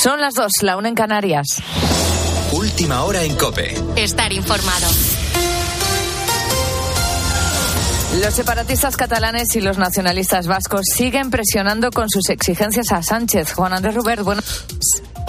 Son las dos, la una en Canarias. Última hora en Cope. Estar informado. Los separatistas catalanes y los nacionalistas vascos siguen presionando con sus exigencias a Sánchez. Juan Andrés Rubert, bueno.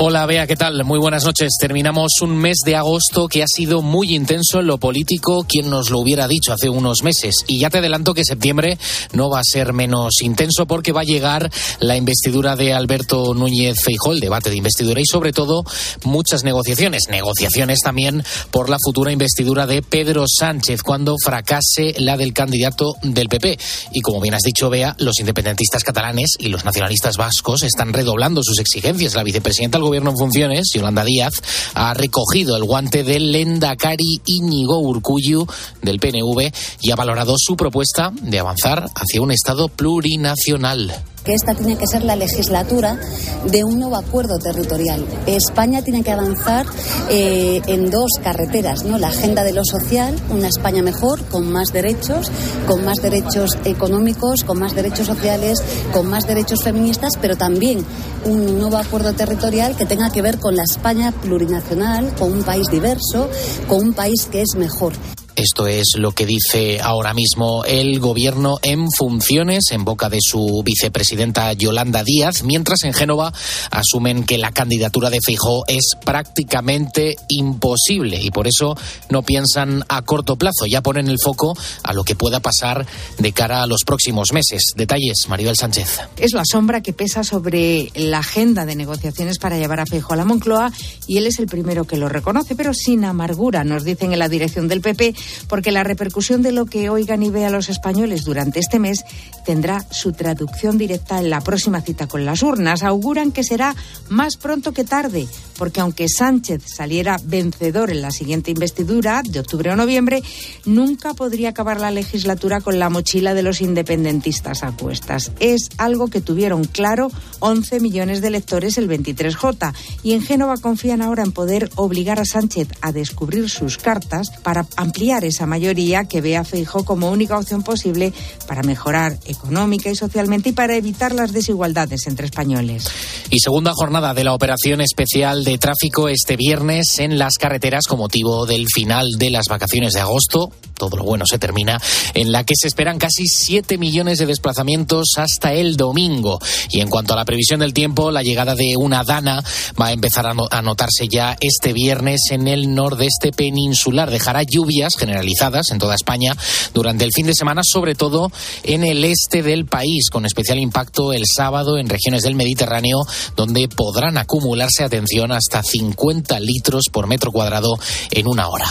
Hola, Bea, ¿qué tal? Muy buenas noches. Terminamos un mes de agosto que ha sido muy intenso en lo político, quien nos lo hubiera dicho hace unos meses. Y ya te adelanto que septiembre no va a ser menos intenso porque va a llegar la investidura de Alberto Núñez Feijóo, el debate de investidura y sobre todo muchas negociaciones. Negociaciones también por la futura investidura de Pedro Sánchez cuando fracase la del candidato del PP. Y como bien has dicho, Bea, los independentistas catalanes y los nacionalistas vascos están redoblando sus exigencias. La vicepresidenta gobierno en funciones, Yolanda Díaz, ha recogido el guante del Lendakari Íñigo Urcuyu del PNV y ha valorado su propuesta de avanzar hacia un Estado plurinacional que esta tiene que ser la legislatura de un nuevo acuerdo territorial. España tiene que avanzar eh, en dos carreteras, ¿no? La agenda de lo social, una España mejor, con más derechos, con más derechos económicos, con más derechos sociales, con más derechos feministas, pero también un nuevo acuerdo territorial que tenga que ver con la España plurinacional, con un país diverso, con un país que es mejor. Esto es lo que dice ahora mismo el gobierno en funciones en boca de su vicepresidenta Yolanda Díaz, mientras en Génova asumen que la candidatura de Feijó es prácticamente imposible y por eso no piensan a corto plazo, ya ponen el foco a lo que pueda pasar de cara a los próximos meses. Detalles, Maribel Sánchez. Es la sombra que pesa sobre la agenda de negociaciones para llevar a Feijó a la Moncloa y él es el primero que lo reconoce, pero sin amargura, nos dicen en la dirección del PP porque la repercusión de lo que oigan y vean los españoles durante este mes tendrá su traducción directa en la próxima cita con las urnas. Auguran que será más pronto que tarde, porque aunque Sánchez saliera vencedor en la siguiente investidura de octubre o noviembre, nunca podría acabar la legislatura con la mochila de los independentistas a cuestas. Es algo que tuvieron claro 11 millones de electores el 23J y en Génova confían ahora en poder obligar a Sánchez a descubrir sus cartas para ampliar esa mayoría que ve a Feijóo como única opción posible para mejorar económica y socialmente y para evitar las desigualdades entre españoles. Y segunda jornada de la operación especial de tráfico este viernes en las carreteras con motivo del final de las vacaciones de agosto todo lo bueno se termina, en la que se esperan casi 7 millones de desplazamientos hasta el domingo. Y en cuanto a la previsión del tiempo, la llegada de una dana va a empezar a notarse ya este viernes en el nordeste peninsular. Dejará lluvias generalizadas en toda España durante el fin de semana, sobre todo en el este del país, con especial impacto el sábado en regiones del Mediterráneo, donde podrán acumularse, atención, hasta 50 litros por metro cuadrado en una hora.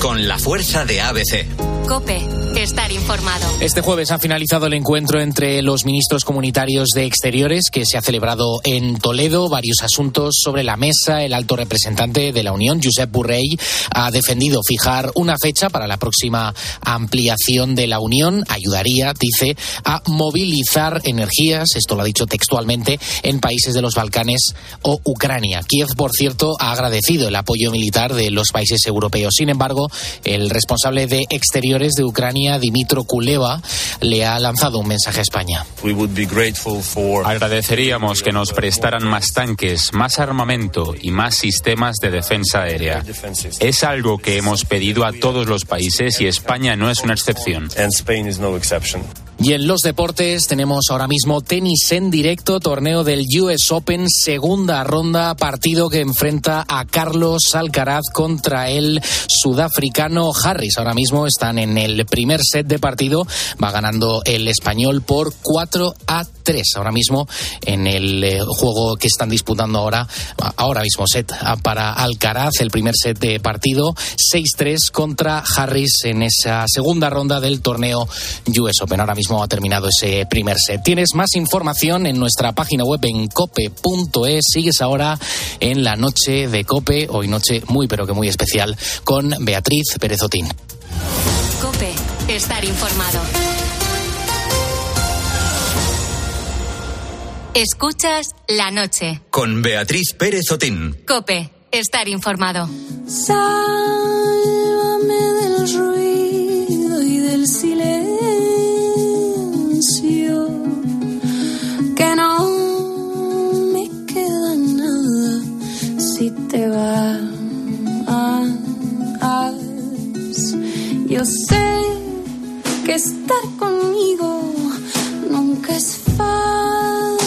Con la fuerza de ABC. Cope, estar informado. Este jueves ha finalizado el encuentro entre los ministros comunitarios de Exteriores que se ha celebrado en Toledo. Varios asuntos sobre la mesa. El alto representante de la Unión, Josep Burrell, ha defendido fijar una fecha para la próxima ampliación de la Unión. Ayudaría, dice, a movilizar energías, esto lo ha dicho textualmente, en países de los Balcanes o Ucrania. Kiev, por cierto, ha agradecido el apoyo militar de los países europeos. Sin embargo, el responsable de Exteriores de Ucrania, Dimitro Kuleva, le ha lanzado un mensaje a España. Agradeceríamos que nos prestaran más tanques, más armamento y más sistemas de defensa aérea. Es algo que hemos pedido a todos los países y España no es una excepción. Y en los deportes tenemos ahora mismo tenis en directo, torneo del US Open, segunda ronda, partido que enfrenta a Carlos Alcaraz contra el sudafricano Harris. Ahora mismo están en el primer set de partido, va ganando el español por 4 a 3. Ahora mismo en el eh, juego que están disputando ahora, ahora mismo set para Alcaraz, el primer set de partido, 6-3 contra Harris en esa segunda ronda del torneo US Open. Ahora mismo ha terminado ese primer set. Tienes más información en nuestra página web en cope.es. Sigues ahora en la noche de Cope, hoy noche muy pero que muy especial, con Beatriz Perezotín. Cope, estar informado. Escuchas la noche. Con Beatriz Pérez Otín. Cope, estar informado. Sálvame Yo sé que estar conmigo nunca es fácil,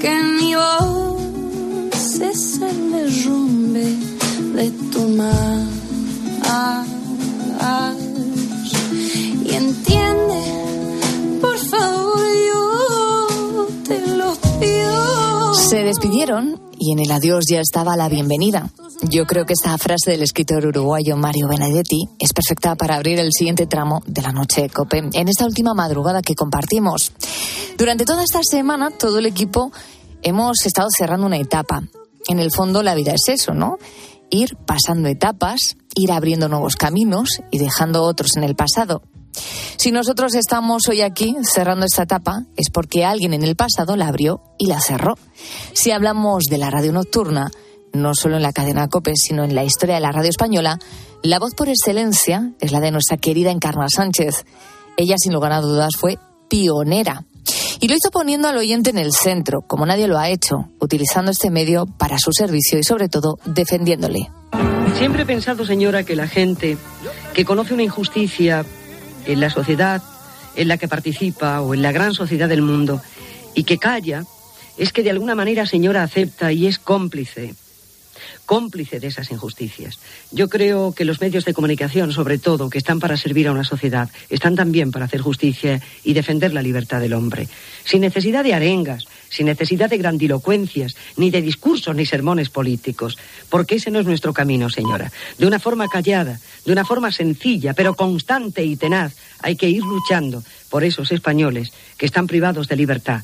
que mi voz es el derrumbe de tu mar. Se despidieron y en el adiós ya estaba la bienvenida. Yo creo que esta frase del escritor uruguayo Mario Benedetti es perfecta para abrir el siguiente tramo de la noche de COPE, en esta última madrugada que compartimos. Durante toda esta semana, todo el equipo hemos estado cerrando una etapa. En el fondo, la vida es eso, ¿no? Ir pasando etapas, ir abriendo nuevos caminos y dejando otros en el pasado. Si nosotros estamos hoy aquí cerrando esta etapa es porque alguien en el pasado la abrió y la cerró. Si hablamos de la radio nocturna, no solo en la cadena COPE, sino en la historia de la radio española, la voz por excelencia es la de nuestra querida Encarna Sánchez. Ella, sin lugar a dudas, fue pionera. Y lo hizo poniendo al oyente en el centro, como nadie lo ha hecho, utilizando este medio para su servicio y, sobre todo, defendiéndole. Siempre he pensado, señora, que la gente que conoce una injusticia en la sociedad en la que participa o en la gran sociedad del mundo y que calla, es que de alguna manera, señora, acepta y es cómplice cómplice de esas injusticias. Yo creo que los medios de comunicación, sobre todo, que están para servir a una sociedad, están también para hacer justicia y defender la libertad del hombre. Sin necesidad de arengas, sin necesidad de grandilocuencias, ni de discursos ni sermones políticos, porque ese no es nuestro camino, señora. De una forma callada, de una forma sencilla, pero constante y tenaz, hay que ir luchando por esos españoles que están privados de libertad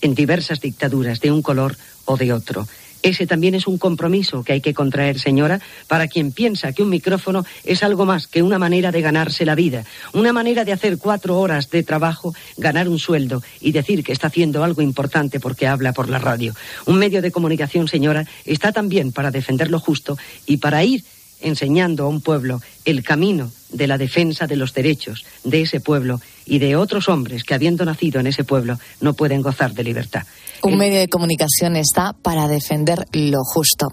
en diversas dictaduras de un color o de otro. Ese también es un compromiso que hay que contraer, señora, para quien piensa que un micrófono es algo más que una manera de ganarse la vida, una manera de hacer cuatro horas de trabajo, ganar un sueldo y decir que está haciendo algo importante porque habla por la radio. Un medio de comunicación, señora, está también para defender lo justo y para ir enseñando a un pueblo el camino de la defensa de los derechos de ese pueblo y de otros hombres que, habiendo nacido en ese pueblo, no pueden gozar de libertad. Un medio de comunicación está para defender lo justo.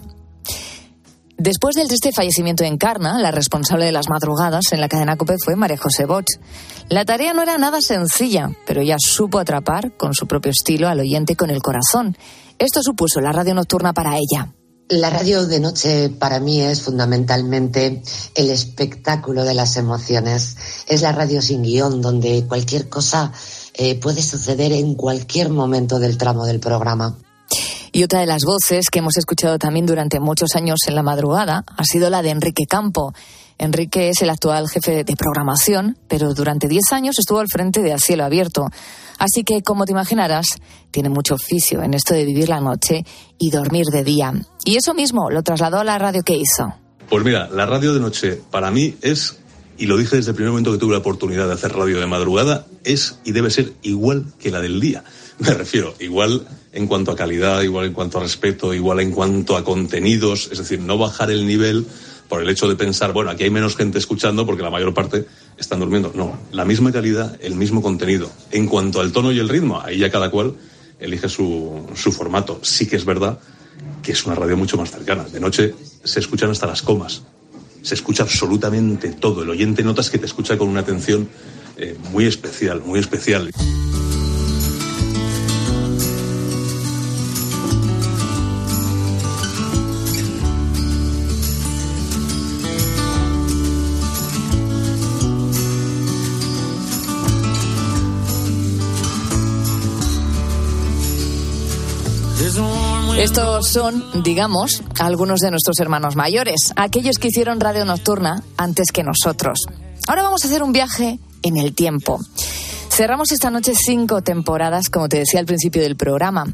Después del triste fallecimiento de Encarna, la responsable de las madrugadas en la cadena COPE fue María José Boch. La tarea no era nada sencilla, pero ella supo atrapar con su propio estilo al oyente con el corazón. Esto supuso la radio nocturna para ella. La radio de noche para mí es fundamentalmente el espectáculo de las emociones. Es la radio sin guion, donde cualquier cosa eh, puede suceder en cualquier momento del tramo del programa. Y otra de las voces que hemos escuchado también durante muchos años en la madrugada ha sido la de Enrique Campo. Enrique es el actual jefe de programación, pero durante 10 años estuvo al frente de A Cielo Abierto. Así que, como te imaginarás, tiene mucho oficio en esto de vivir la noche y dormir de día. Y eso mismo lo trasladó a la radio que hizo. Pues mira, la radio de noche para mí es, y lo dije desde el primer momento que tuve la oportunidad de hacer radio de madrugada, es y debe ser igual que la del día. Me refiero, igual en cuanto a calidad, igual en cuanto a respeto, igual en cuanto a contenidos, es decir, no bajar el nivel por el hecho de pensar, bueno, aquí hay menos gente escuchando porque la mayor parte están durmiendo. No, la misma calidad, el mismo contenido. En cuanto al tono y el ritmo, ahí ya cada cual elige su, su formato. Sí que es verdad que es una radio mucho más cercana. De noche se escuchan hasta las comas. Se escucha absolutamente todo. El oyente notas que te escucha con una atención eh, muy especial, muy especial. Estos son, digamos, algunos de nuestros hermanos mayores, aquellos que hicieron radio nocturna antes que nosotros. Ahora vamos a hacer un viaje en el tiempo. Cerramos esta noche cinco temporadas, como te decía al principio del programa.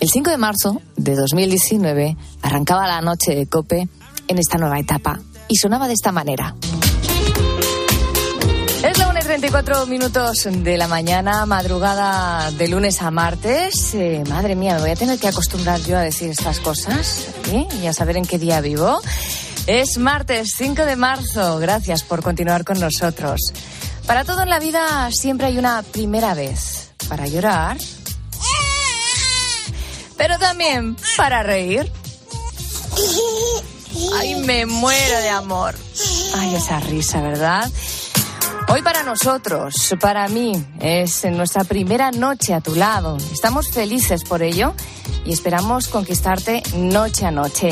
El 5 de marzo de 2019 arrancaba la noche de Cope en esta nueva etapa y sonaba de esta manera. Es la 1 y 34 minutos de la mañana, madrugada de lunes a martes. Eh, madre mía, me voy a tener que acostumbrar yo a decir estas cosas y a saber en qué día vivo. Es martes 5 de marzo. Gracias por continuar con nosotros. Para todo en la vida siempre hay una primera vez. Para llorar. Pero también para reír. Ay, me muero de amor. Ay, esa risa, ¿verdad? Hoy para nosotros, para mí, es nuestra primera noche a tu lado. Estamos felices por ello y esperamos conquistarte noche a noche.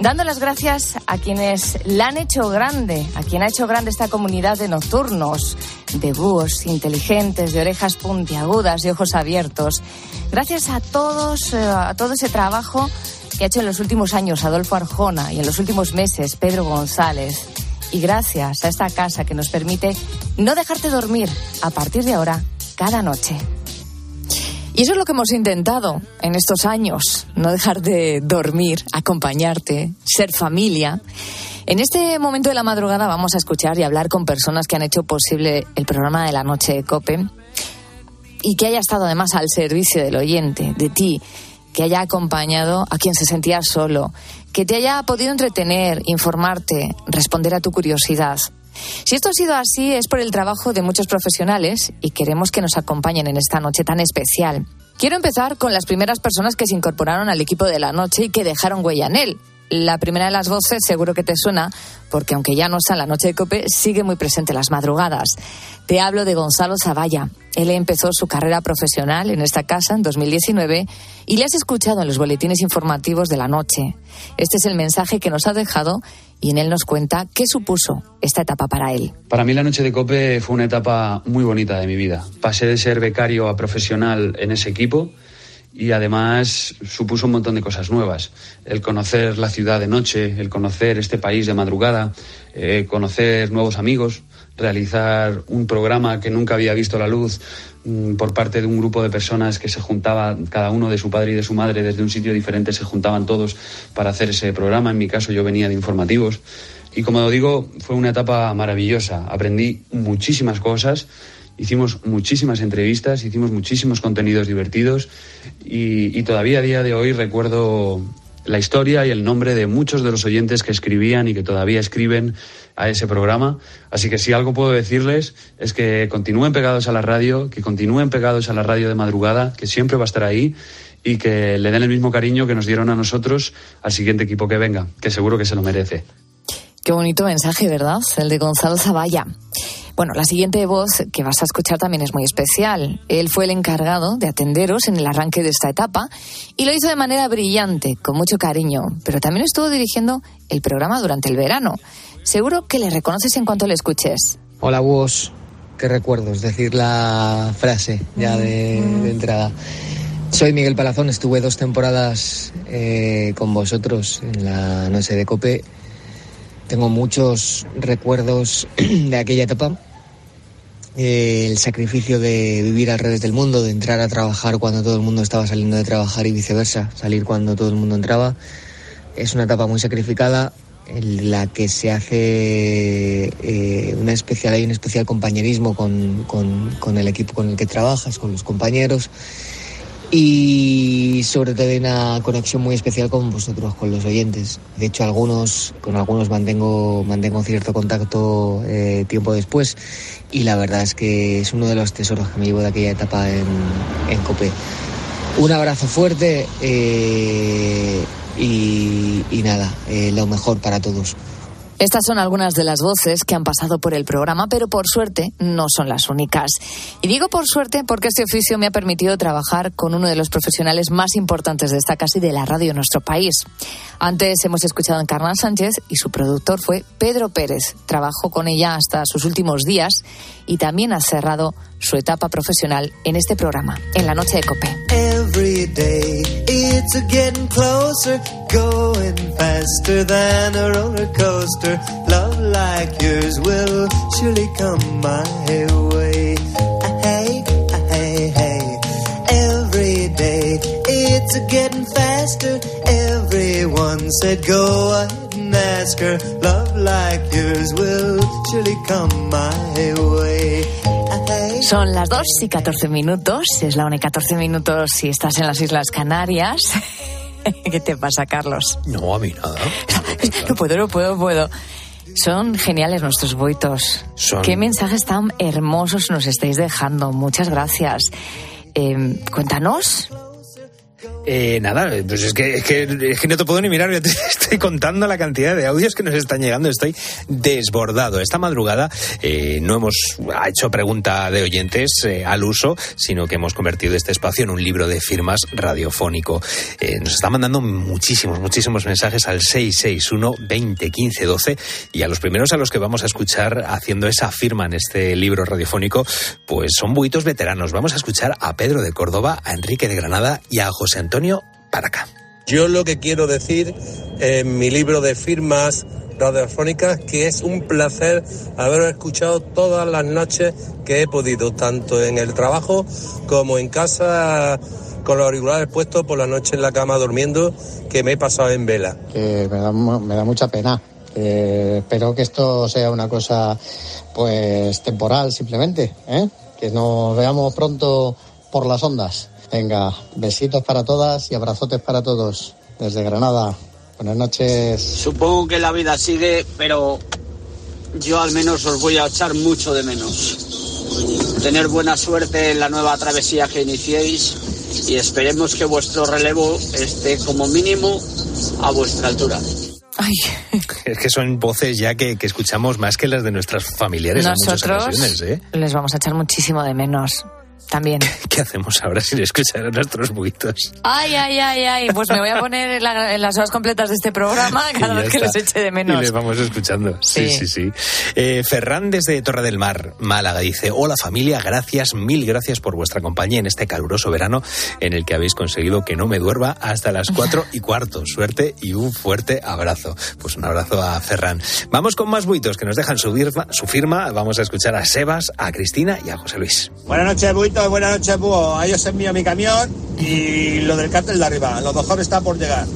Dando las gracias a quienes la han hecho grande, a quien ha hecho grande esta comunidad de nocturnos, de búhos inteligentes, de orejas puntiagudas, de ojos abiertos. Gracias a todos, eh, a todo ese trabajo que ha hecho en los últimos años Adolfo Arjona y en los últimos meses Pedro González. Y gracias a esta casa que nos permite no dejarte dormir a partir de ahora cada noche. Y eso es lo que hemos intentado en estos años, no dejar de dormir, acompañarte, ser familia. En este momento de la madrugada vamos a escuchar y hablar con personas que han hecho posible el programa de la noche de Cope y que haya estado además al servicio del oyente, de ti, que haya acompañado a quien se sentía solo, que te haya podido entretener, informarte, responder a tu curiosidad. Si esto ha sido así es por el trabajo de muchos profesionales y queremos que nos acompañen en esta noche tan especial. Quiero empezar con las primeras personas que se incorporaron al equipo de la noche y que dejaron huella en él. La primera de las voces seguro que te suena, porque aunque ya no está la noche de cope, sigue muy presente las madrugadas. Te hablo de Gonzalo Zavalla. Él empezó su carrera profesional en esta casa en 2019 y le has escuchado en los boletines informativos de la noche. Este es el mensaje que nos ha dejado y en él nos cuenta qué supuso esta etapa para él. Para mí la noche de Cope fue una etapa muy bonita de mi vida. Pasé de ser becario a profesional en ese equipo y además supuso un montón de cosas nuevas. El conocer la ciudad de noche, el conocer este país de madrugada, eh, conocer nuevos amigos, realizar un programa que nunca había visto la luz mm, por parte de un grupo de personas que se juntaba, cada uno de su padre y de su madre, desde un sitio diferente, se juntaban todos para hacer ese programa. En mi caso yo venía de informativos. Y como digo, fue una etapa maravillosa. Aprendí muchísimas cosas hicimos muchísimas entrevistas, hicimos muchísimos contenidos divertidos y, todavía a día de hoy recuerdo la historia y el nombre de muchos de los oyentes que escribían y que todavía escriben a ese programa. Así que si algo puedo decirles es que continúen pegados a la radio, que continúen pegados a la radio de madrugada, que siempre va a estar ahí y que le den el mismo cariño que nos dieron a nosotros al siguiente equipo que venga, que seguro que se lo merece. Qué bonito mensaje, ¿verdad? El de Gonzalo Zavalla. Bueno, la siguiente voz que vas a escuchar también es muy especial. Él fue el encargado de atenderos en el arranque de esta etapa y lo hizo de manera brillante, con mucho cariño, pero también estuvo dirigiendo el programa durante el verano. Seguro que le reconoces en cuanto le escuches. Hola, vos. Qué recuerdos, decir la frase ya de, de entrada. Soy Miguel Palazón, estuve dos temporadas eh, con vosotros en la Noche de Cope. Tengo muchos recuerdos de aquella etapa. Eh, el sacrificio de vivir al revés del mundo, de entrar a trabajar cuando todo el mundo estaba saliendo de trabajar y viceversa, salir cuando todo el mundo entraba. Es una etapa muy sacrificada, en la que se hace eh, una especial, hay un especial compañerismo con, con, con, el equipo con el que trabajas, con los compañeros y sobre todo hay una conexión muy especial con vosotros, con los oyentes. De hecho, algunos, con algunos mantengo, mantengo cierto contacto eh, tiempo después y la verdad es que es uno de los tesoros que me llevo de aquella etapa en, en COPE. Un abrazo fuerte eh, y, y, nada, eh, lo mejor para todos. Estas son algunas de las voces que han pasado por el programa, pero por suerte no son las únicas. Y digo por suerte porque este oficio me ha permitido trabajar con uno de los profesionales más importantes de esta casa y de la radio en nuestro país. Antes hemos escuchado a Encarna Sánchez y su productor fue Pedro Pérez. Trabajó con ella hasta sus últimos días y también ha cerrado su etapa profesional en este programa, en la noche de Cope. It's a getting faster. Everyone said go ahead and ask her. Love like yours will surely come my way. Son las 2 y 14 minutos, es la 1 y 14 minutos si estás en las Islas Canarias. ¿Qué te pasa, Carlos? No, a mí nada. No puedo, no puedo, no puedo. Son geniales nuestros boitos. Son... Qué mensajes tan hermosos nos estáis dejando. Muchas gracias. Eh, cuéntanos. Eh, nada, pues es que, es que, no te puedo ni mirar, yo te estoy contando la cantidad de audios que nos están llegando, estoy desbordado. Esta madrugada eh, no hemos hecho pregunta de oyentes eh, al uso, sino que hemos convertido este espacio en un libro de firmas radiofónico. Eh, nos está mandando muchísimos, muchísimos mensajes al 661 20 15 12 y a los primeros a los que vamos a escuchar haciendo esa firma en este libro radiofónico, pues son buitos veteranos. Vamos a escuchar a Pedro de Córdoba, a Enrique de Granada y a José Antonio Antonio para acá. Yo lo que quiero decir en mi libro de firmas radiofónicas que es un placer haber escuchado todas las noches que he podido, tanto en el trabajo como en casa con los auriculares puestos por la noche en la cama durmiendo, que me he pasado en vela. me, da, me da mucha pena. espero que esto sea una cosa pues temporal simplemente, ¿eh? que nos veamos pronto por las ondas. Venga, besitos para todas y abrazotes para todos. Desde Granada. Buenas noches. Supongo que la vida sigue, pero yo al menos os voy a echar mucho de menos. Tener buena suerte en la nueva travesía que iniciéis y esperemos que vuestro relevo esté como mínimo a vuestra altura. Ay. Es que son voces ya que, que, escuchamos más que las de nuestras familiares Nosotros en muchas ocasiones, ¿eh? les vamos a echar muchísimo de menos también. ¿Qué hacemos ahora sin escuchar a nuestros buitos? Ay, ay, ay, ay. Pues me voy a poner en, la, en las horas completas de este programa cada vez que les eche de menos. Y les vamos escuchando. Sí, sí, sí. sí. Eh, Ferran desde Torre del Mar, Málaga, dice: Hola familia, gracias, mil gracias por vuestra compañía en este caluroso verano en el que habéis conseguido que no me duerma hasta las cuatro y cuarto. Suerte y un fuerte abrazo. Pues un abrazo a Ferran. Vamos con más buitos que nos dejan su firma. Su firma. Vamos a escuchar a Sebas, a Cristina y a José Luis. Buenas noches, buitos. Buenas noches, búho. Ahí os envío mi camión y lo del cártel de arriba. Lo mejor está por llegar.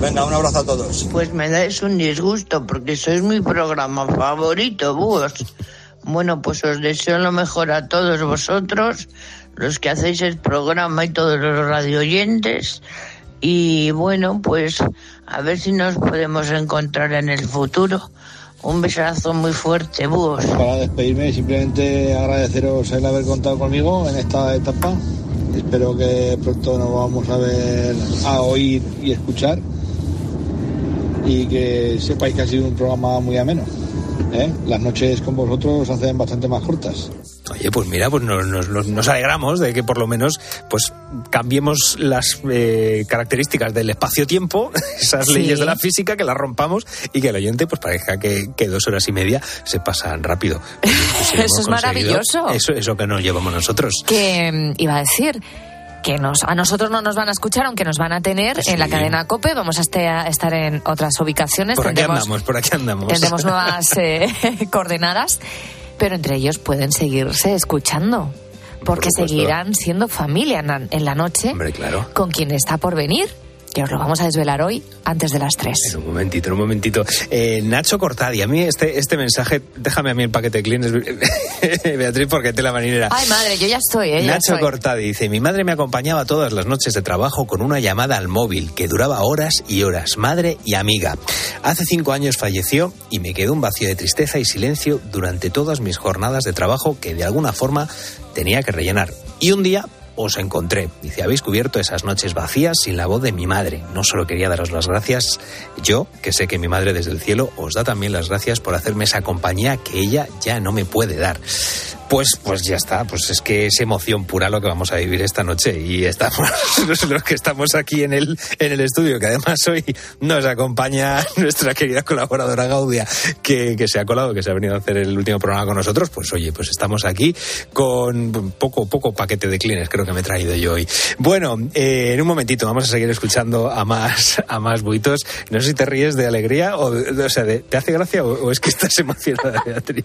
Venga, un abrazo a todos. Pues me dais un disgusto porque sois mi programa favorito, búhos. Bueno, pues os deseo lo mejor a todos vosotros, los que hacéis el programa y todos los radioyentes. Y bueno, pues a ver si nos podemos encontrar en el futuro. Un besazo muy fuerte, búhos. Para despedirme, simplemente agradeceros el haber contado conmigo en esta etapa. Espero que pronto nos vamos a ver, a oír y escuchar. Y que sepáis que ha sido un programa muy ameno. ¿Eh? Las noches con vosotros se hacen bastante más cortas. Oye, pues mira, pues nos, nos, nos, alegramos de que por lo menos pues cambiemos las eh, características del espacio-tiempo, esas sí. leyes de la física, que las rompamos y que el oyente pues parezca que, que dos horas y media se pasan rápido. Pues, si eso es maravilloso. Eso, eso que nos llevamos nosotros. Que mm, iba a decir que nos, a nosotros no nos van a escuchar, aunque nos van a tener sí. en la cadena COPE. Vamos a, este, a, estar en otras ubicaciones. Por aquí tendremos, andamos, por aquí andamos. Tendremos nuevas eh, coordenadas pero entre ellos pueden seguirse escuchando. Porque por seguirán siendo familia en la noche Hombre, claro. con quien está por venir. Que os lo vamos a desvelar hoy antes de las 3. En un momentito, en un momentito. Eh, Nacho Cortadi, a mí este, este mensaje, déjame a mí el paquete de clines, Beatriz, porque te la marinera. Ay, madre, yo ya estoy, ¿eh? Nacho estoy. Cortadi dice: Mi madre me acompañaba todas las noches de trabajo con una llamada al móvil que duraba horas y horas, madre y amiga. Hace cinco años falleció y me quedó un vacío de tristeza y silencio durante todas mis jornadas de trabajo que de alguna forma tenía que rellenar. Y un día os encontré. Dice, habéis cubierto esas noches vacías sin la voz de mi madre. No solo quería daros las gracias, yo, que sé que mi madre desde el cielo os da también las gracias por hacerme esa compañía que ella ya no me puede dar. Pues, pues ya está, pues es que es emoción pura lo que vamos a vivir esta noche y estamos los que estamos aquí en el, en el estudio, que además hoy nos acompaña nuestra querida colaboradora Gaudia, que, que se ha colado, que se ha venido a hacer el último programa con nosotros, pues oye, pues estamos aquí con poco, poco paquete de clines, creo que me he traído yo hoy. Bueno, eh, en un momentito vamos a seguir escuchando a más, a más buitos. No sé si te ríes de alegría o, o sea, de, ¿te hace gracia o, o es que estás emocionada, Beatriz?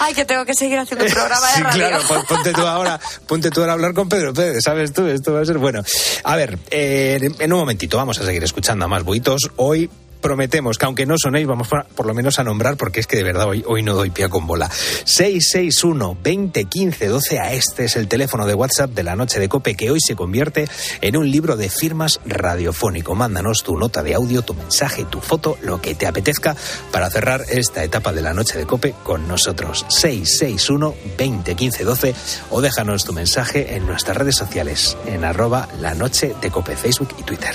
Ay, que tengo que seguir haciendo un programa de sí, radio. claro, ponte tú ahora, ponte tú ahora a hablar con Pedro Pérez, ¿sabes tú? Esto va a ser bueno. A ver, eh, en un momentito vamos a seguir escuchando a más buitos. Hoy prometemos que aunque no sonéis, vamos por lo menos a nombrar, porque es que de verdad hoy, hoy no doy pie con bola. 661 2015 12 a este es el teléfono de WhatsApp de la noche de Cope que hoy se convierte en un libro de firmas radiofónico. Mándanos tu nota de audio, tu mensaje, tu foto, lo que te apetezca para cerrar esta etapa de la noche de Cope con nosotros. 661 2015 12 o déjanos tu mensaje en nuestras redes sociales en arroba la noche de Cope, Facebook y Twitter.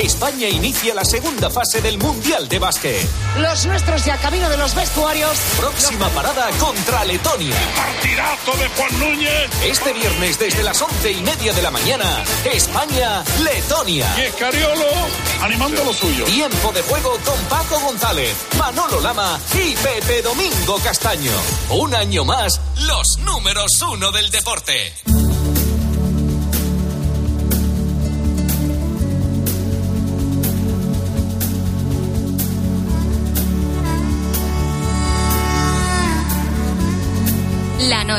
España inicia la segunda fase del Mundial de Básquet. Los nuestros ya camino de los vestuarios. Próxima parada contra Letonia. Partidazo de Juan Núñez. Este viernes desde las once y media de la mañana, España-Letonia. Y Escariolo animando lo suyo. Tiempo de juego con Paco González, Manolo Lama y Pepe Domingo Castaño. Un año más, los números uno del deporte.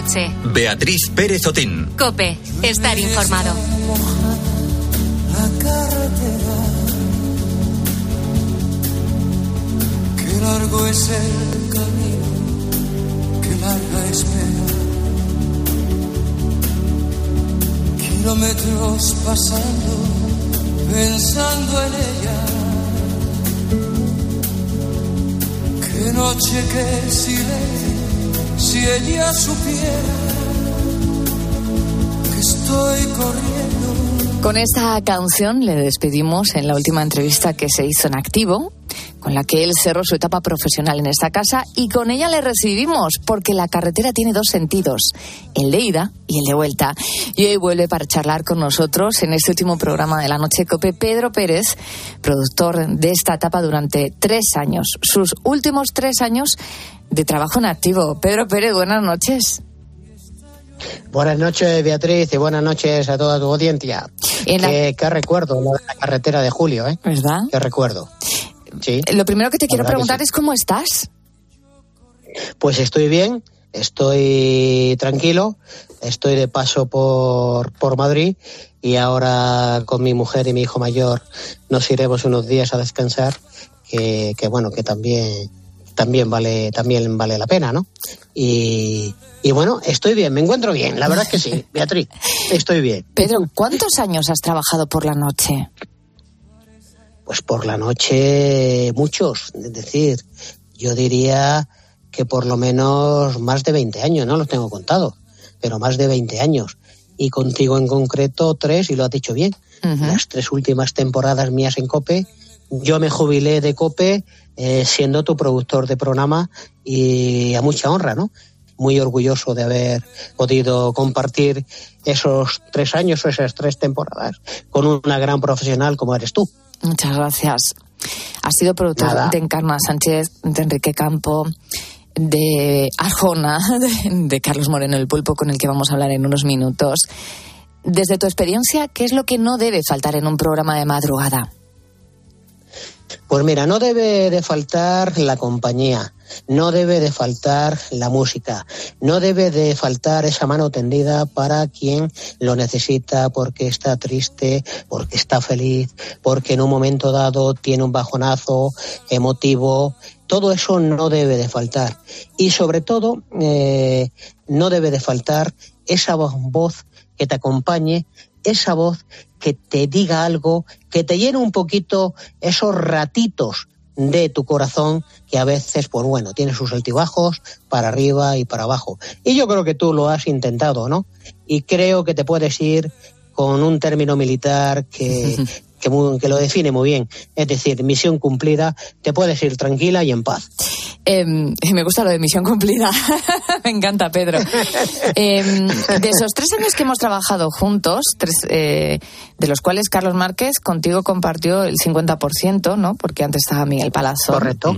Noche. Beatriz Pérez Otín. Cope, estar informado. La carretera. Qué largo es el camino, qué larga espera. Kilómetros pasando, pensando en ella. Qué noche, qué silencio si ella supiera que estoy corriendo. Con esta canción le despedimos en la última entrevista que se hizo en activo con la que él cerró su etapa profesional en esta casa y con ella le recibimos porque la carretera tiene dos sentidos, el de ida y el de vuelta. Y hoy vuelve para charlar con nosotros en este último programa de la noche COPE Pedro Pérez, productor de esta etapa durante tres años, sus últimos tres años de trabajo en activo. Pedro Pérez, buenas noches. Buenas noches, Beatriz, y buenas noches a toda tu audiencia. Qué, recuerdo la carretera de julio, ¿eh? ¿Verdad? Qué recuerdo. Lo primero que te quiero preguntar es cómo estás. Pues estoy bien, estoy tranquilo, estoy de paso por, por Madrid y ahora con mi mujer y mi hijo mayor nos iremos unos días a descansar, que, bueno, que también también vale también vale la pena, ¿no? Y, y, bueno, estoy bien, me encuentro bien, la verdad es que sí, Beatriz, estoy bien. Pedro, ¿cuántos años has trabajado por la noche? Pues por la noche muchos, es decir, yo diría que por lo menos más de 20 años, no los tengo contado, pero más de 20 años. Y contigo en concreto tres, y lo has dicho bien, las tres últimas temporadas mías en COPE, yo me jubilé de COPE eh, siendo tu productor de programa y a mucha honra, ¿no? Muy orgulloso de haber podido compartir esos tres años o esas tres temporadas con una gran profesional como eres tú. Muchas gracias. Ha sido productor de Encarna Sánchez, de Enrique Campo, de Arjona, de, Carlos Moreno el Pulpo, con el que vamos a hablar en unos minutos. Desde tu experiencia, ¿qué es lo que no debe faltar en un programa de madrugada? Pues mira, no debe de faltar la compañía, no debe de faltar la música, no debe de faltar esa mano tendida para quien lo necesita porque está triste, porque está feliz, porque en un momento dado tiene un bajonazo emotivo. Todo eso no debe de faltar. Y sobre todo, eh, no debe de faltar esa voz que te acompañe, esa voz que te diga algo, que te llene un poquito esos ratitos de tu corazón que a veces, pues bueno, tiene sus altibajos para arriba y para abajo. Y yo creo que tú lo has intentado, ¿no? Y creo que te puedes ir con un término militar que, que, muy- que lo define muy bien. Es decir, misión cumplida, te puedes ir tranquila y en paz. Em, me gusta lo de misión cumplida. me encanta, Pedro. Em, de esos tres años que hemos trabajado juntos, tres, eh, de los cuales Carlos Márquez contigo compartió el 50%, ¿no? Porque antes estaba Miguel Palazzo. Correcto.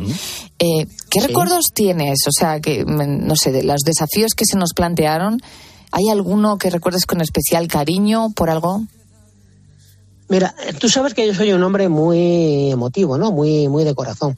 Eh, ¿Qué Sí. recuerdos tienes? O sea, que no sé, de los desafíos que se nos plantearon, ¿hay alguno que recuerdes con especial cariño por algo? Mira, tú sabes que yo soy un hombre muy emotivo, ¿no? Muy, muy de corazón.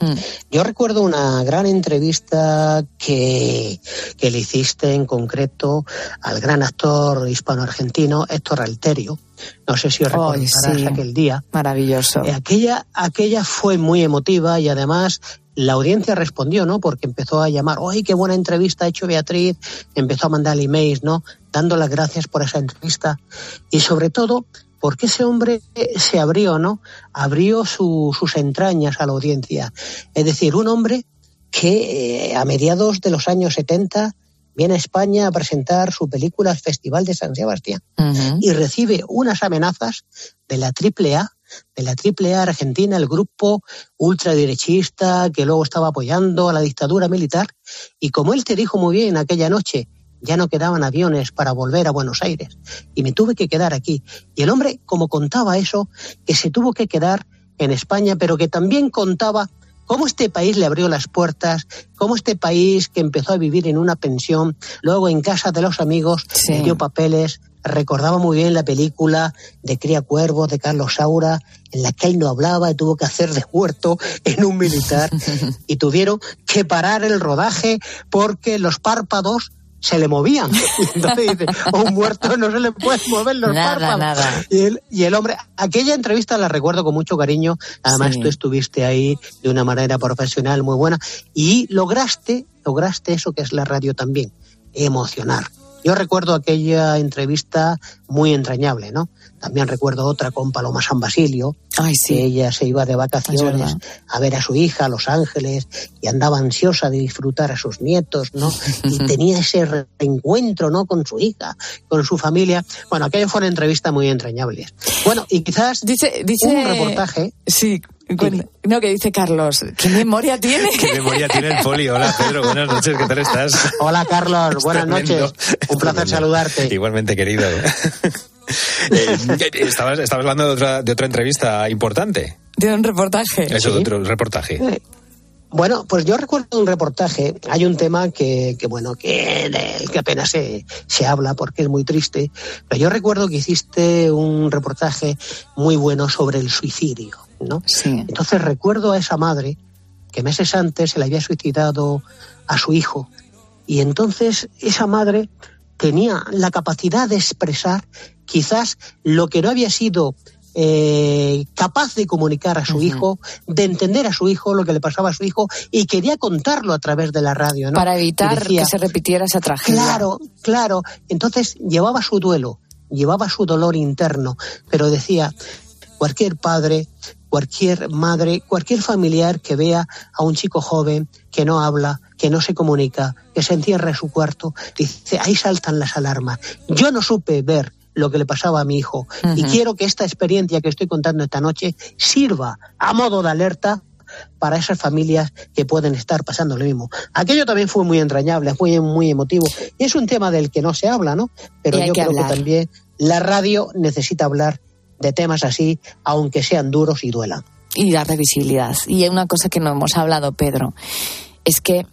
Yo recuerdo una gran entrevista que, que le hiciste en concreto al gran actor hispano-argentino Héctor Alterio. No sé si os Ay, recordarás sí. aquel día. Maravilloso. Eh, aquella, aquella fue muy emotiva y además la audiencia respondió, ¿no? Porque empezó a llamar, ¡ay, qué buena entrevista ha hecho Beatriz! Empezó a mandar emails, ¿no? Dando las gracias por esa entrevista. Y sobre todo, porque ese hombre se abrió, ¿no? Abrió su- sus entrañas a la audiencia. Es decir, un hombre que eh, a mediados de los años 70 viene a España a presentar su película al Festival de San Sebastián y recibe unas amenazas de la AAA, de la AAA Argentina, el grupo ultraderechista que luego estaba apoyando a la dictadura militar. Y como él te dijo muy bien aquella noche, ya no quedaban aviones para volver a Buenos Aires y me tuve que quedar aquí. Y el hombre, como contaba eso, que se tuvo que quedar en España, pero que también contaba cómo este país le abrió las puertas, cómo este país que empezó a vivir en una pensión, luego en casa de los amigos, le dio papeles. Recordaba muy bien la película de Cría Cuervos de Carlos Saura, en la que él no hablaba y tuvo que hacer de huerto en un militar y tuvieron que parar el rodaje porque los párpados se le movían. Y entonces dice, a un muerto no se le pueden mover los Nada, párpados. nada. Y el, y el hombre, aquella entrevista la recuerdo con mucho cariño. Además, Sí. tú estuviste ahí de una manera profesional muy buena y lograste, lograste eso que es la radio también, emocionar. Yo recuerdo aquella entrevista muy entrañable, ¿no? También recuerdo otra con Paloma San Basilio, que ella se iba de vacaciones a ver a su hija a Los Ángeles y andaba ansiosa de disfrutar a sus nietos, ¿no? Y tenía ese reencuentro, ¿no? Con su hija, con su familia. Bueno, aquellas fueron entrevistas muy entrañables. Bueno, y quizás dice, dice un reportaje. Sí, no, que dice Carlos, ¿qué memoria tiene? ¿Qué memoria tiene el poli? Hola, Pedro, buenas noches, ¿qué tal estás? Hola, Carlos, buenas Tremendo. noches. Un placer saludarte. Igualmente, querido. Eh, estabas, estabas hablando de otra, de otra entrevista importante. De un reportaje. Eso, de otro reportaje. Bueno, pues yo recuerdo un reportaje, hay un tema que, que bueno, que, que apenas se, se habla porque es muy triste, pero yo recuerdo que hiciste un reportaje muy bueno sobre el suicidio, ¿no? Entonces recuerdo a esa madre que meses antes se le había suicidado a su hijo y entonces esa madre tenía la capacidad de expresar quizás lo que no había sido eh, capaz de comunicar a su hijo, de entender a su hijo lo que le pasaba a su hijo y quería contarlo a través de la radio. ¿no? Para evitar decía, que se repitiera esa tragedia. Claro, claro. Entonces llevaba su duelo, llevaba su dolor interno, pero decía, cualquier padre, cualquier madre, cualquier familiar que vea a un chico joven que no habla, que no se comunica, que se encierra en su cuarto, dice, ahí saltan las alarmas. Yo no supe ver lo que le pasaba a mi hijo y quiero que esta experiencia que estoy contando esta noche sirva a modo de alerta para esas familias que pueden estar pasando lo mismo. Aquello también fue muy entrañable, fue muy emotivo. Y es un tema del que no se habla, ¿no? Pero yo que creo hablar. que también la radio necesita hablar de temas así, aunque sean duros y duelan. y darle visibilidad. Y hay una cosa que no hemos hablado, Pedro, es que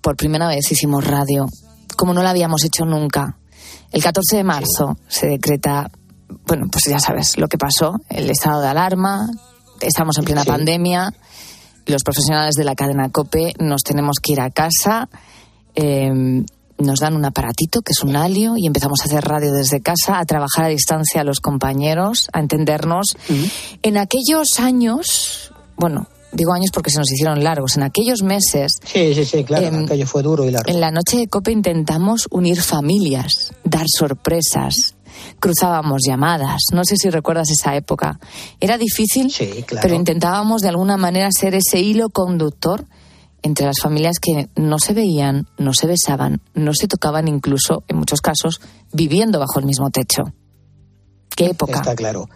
por primera vez hicimos radio, como no la habíamos hecho nunca. El 14 de marzo se decreta, bueno, pues ya sabes lo que pasó, el estado de alarma, estamos en plena Sí. pandemia, los profesionales de la cadena COPE nos tenemos que ir a casa, eh, nos dan un aparatito que es un alio y empezamos a hacer radio desde casa, a trabajar a distancia a los compañeros, a entendernos. En aquellos años, bueno, digo años porque se nos hicieron largos, en aquellos meses, Sí, sí, sí, claro, Em, aquello fue duro y largo. en la noche de COPE intentamos unir familias, dar sorpresas, cruzábamos llamadas. No sé si recuerdas esa época. Era difícil, pero intentábamos de alguna manera ser ese hilo conductor entre las familias que no se veían, no se besaban, no se tocaban incluso, en muchos casos, viviendo bajo el mismo techo. Qué época. Está claro.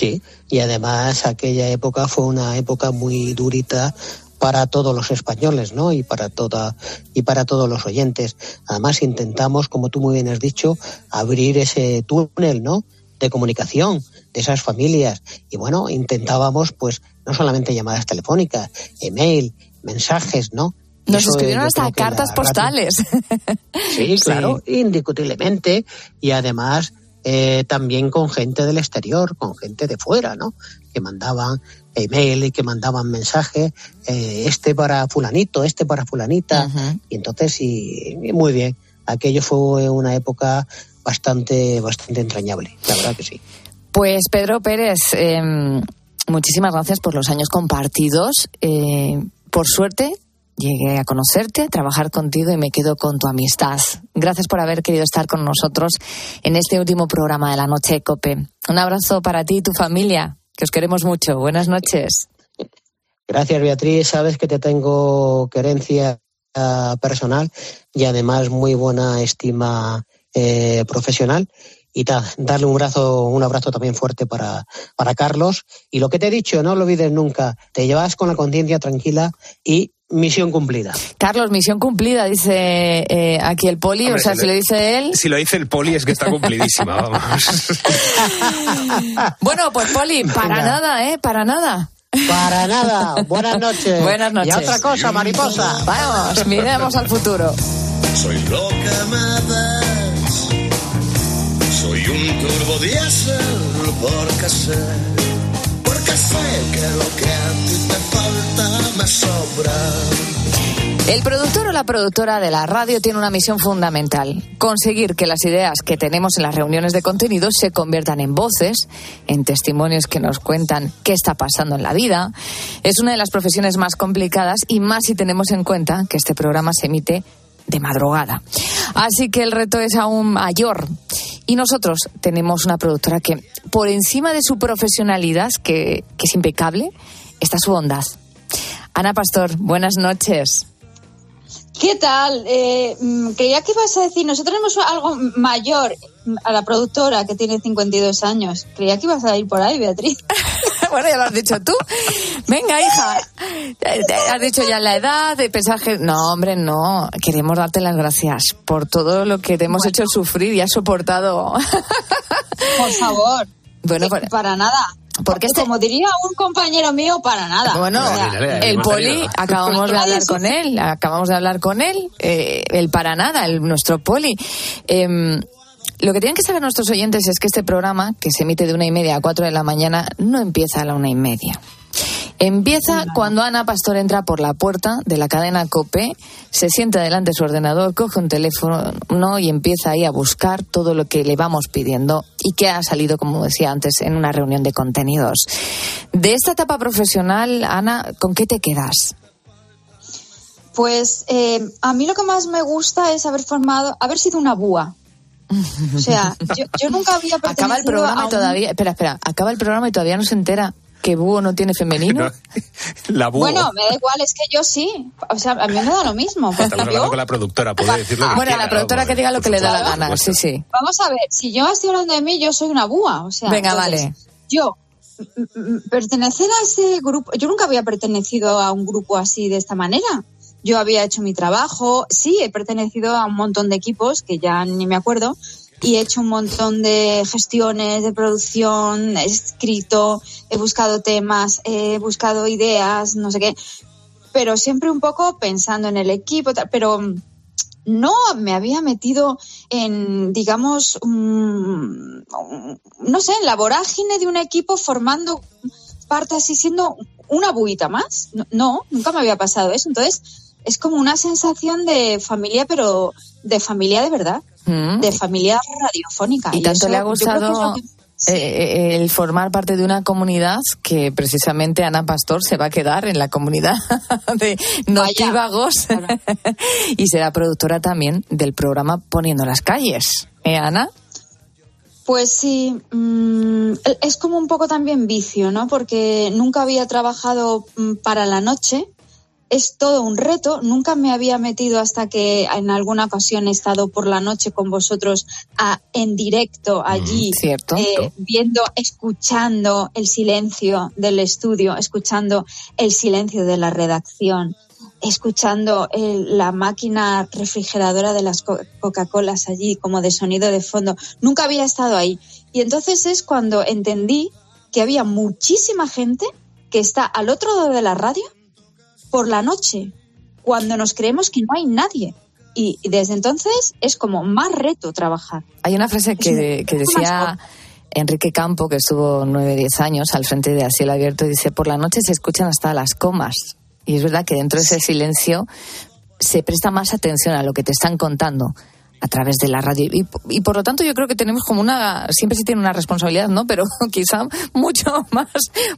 Sí, y además aquella época fue una época muy durita para todos los españoles, ¿no? Y para toda y para todos los oyentes. Además intentamos, como tú muy bien has dicho, abrir ese túnel, ¿no? De comunicación de esas familias y bueno, intentábamos pues no solamente llamadas telefónicas, email, mensajes, ¿no? Nos escribieron hasta cartas postales. Sí, claro, indiscutiblemente. Y además eh, también con gente del exterior, con gente de fuera, ¿no? Que mandaban email y que mandaban mensajes, eh, este para fulanito, este para fulanita. Y entonces, sí, muy bien. Aquello fue una época bastante, bastante entrañable, la verdad que sí. Pues Pedro Pérez, eh, muchísimas gracias por los años compartidos. Eh, por suerte, llegué a conocerte, a trabajar contigo y me quedo con tu amistad. Gracias por haber querido estar con nosotros en este último programa de la Noche Cope. Un abrazo para ti y tu familia, que os queremos mucho. Buenas noches. Gracias, Beatriz. Sabes que te tengo querencia uh, personal y además muy buena estima eh, profesional. Y ta, darle un abrazo, un abrazo también fuerte para, para Carlos. Y lo que te he dicho, no lo olvides nunca. Te llevas con la conciencia tranquila y misión cumplida. Carlos, misión cumplida, dice eh, aquí el poli. Hombre, o sea, si lo dice él. Si lo dice el poli es que está cumplidísima, vamos. Bueno, pues poli, para Venga. nada, ¿eh? Para nada. Para nada. Buenas noches. Buenas noches. Y otra cosa, mariposa. Vamos, miremos al futuro. Soy lo que me. Soy un turbo diésel porque sé. Porque sé que lo que a ti te falta me. El productor o la productora de la radio tiene una misión fundamental, conseguir que las ideas que tenemos en las reuniones de contenidos se conviertan en voces, en testimonios que nos cuentan qué está pasando en la vida. Es una de las profesiones más complicadas y más si tenemos en cuenta que este programa se emite de madrugada. Así que el reto es aún mayor. Y nosotros tenemos una productora que, por encima de su profesionalidad, que, que es impecable, está su bondad. Ana Pastor, buenas noches. ¿Qué tal? Eh, mm, creía que ibas a decir, nosotros tenemos algo mayor a la productora que tiene 52 años. Creía que ibas a ir por ahí, Beatriz. bueno, ya lo has dicho tú. Venga, hija. Has dicho ya la edad, de que... No, hombre, no. Queremos darte las gracias por todo lo que te hemos hecho sufrir y has soportado. Por favor. Bueno, para nada. Porque este- Como diría un compañero mío, para nada. Bueno, O sea, el poli, acabamos de hablar con él, acabamos de hablar con él, eh, el para nada, el, nuestro poli. Em, lo que tienen que saber nuestros oyentes es que este programa, que se emite de una y media a cuatro de la mañana, no empieza a la una y media. Empieza cuando Ana Pastor entra por la puerta de la cadena COPE, se sienta delante de su ordenador, coge un teléfono y empieza ahí a buscar todo lo que le vamos pidiendo y que ha salido, como decía antes, en una reunión de contenidos. De esta etapa profesional, Ana, ¿con qué te quedas? Pues eh, a mí lo que más me gusta es haber formado, haber sido una búa. O sea, yo, yo nunca había Acaba el programa a y todavía, espera, espera, acaba el programa y todavía no se entera que búho no tiene femenino. La búho. Bueno, me da igual, es que yo sí. O sea, a mí me da lo mismo. Estamos yo- hablando con la productora, puede decir lo que Bueno, quiera, la productora que diga lo que le da la gana, sí, sí. Vamos a ver, si yo estoy hablando de mí, yo soy una búa. O sea, Venga, entonces, vale. Yo, mm, mm, pertenecer a ese grupo, yo nunca había pertenecido a un grupo así de esta manera. Yo había hecho mi trabajo, sí, he pertenecido a un montón de equipos que ya ni me acuerdo, y he hecho un montón de gestiones de producción, he escrito, he buscado temas, he buscado ideas, no sé qué, pero siempre un poco pensando en el equipo, pero mm, no me había metido en, digamos, un- un- no sé, en la vorágine de un equipo formando parte así, siendo una buita más. No, nunca me había pasado eso. Entonces, es como una sensación de familia, pero de familia de verdad, Mm. de familia radiofónica. Y tanto eso le ha que gustado que- eh, eh, el formar parte de una comunidad que precisamente Ana Pastor se va a quedar en la comunidad de Notívagos y será productora también del programa Poniendo las calles. ¿Eh, Ana? Pues sí, mm, es como un poco también vicio, ¿no? Porque nunca había trabajado mm, para la noche es todo un reto. Nunca me había metido hasta que en alguna ocasión he estado por la noche con vosotros a, en directo allí, cierto. eh, viendo, escuchando el silencio del estudio, escuchando el silencio de la redacción, escuchando eh, la máquina refrigeradora de las Co- Coca-Colas allí como de sonido de fondo. Nunca había estado ahí. Y entonces es cuando entendí que había muchísima gente que está al otro lado de la radio por la noche, cuando nos creemos que no hay nadie. Y, y desde entonces es como más reto trabajar. Hay una frase que, que decía Enrique Campo, que estuvo nueve, diez años al frente de A Cielo Abierto, dice, por la noche se escuchan hasta las comas. Y es verdad que dentro de ese silencio se presta más atención a lo que te están contando a través de la radio. Y, y por lo tanto yo creo que tenemos como una, siempre se tiene una responsabilidad, ¿no? Pero quizá mucho más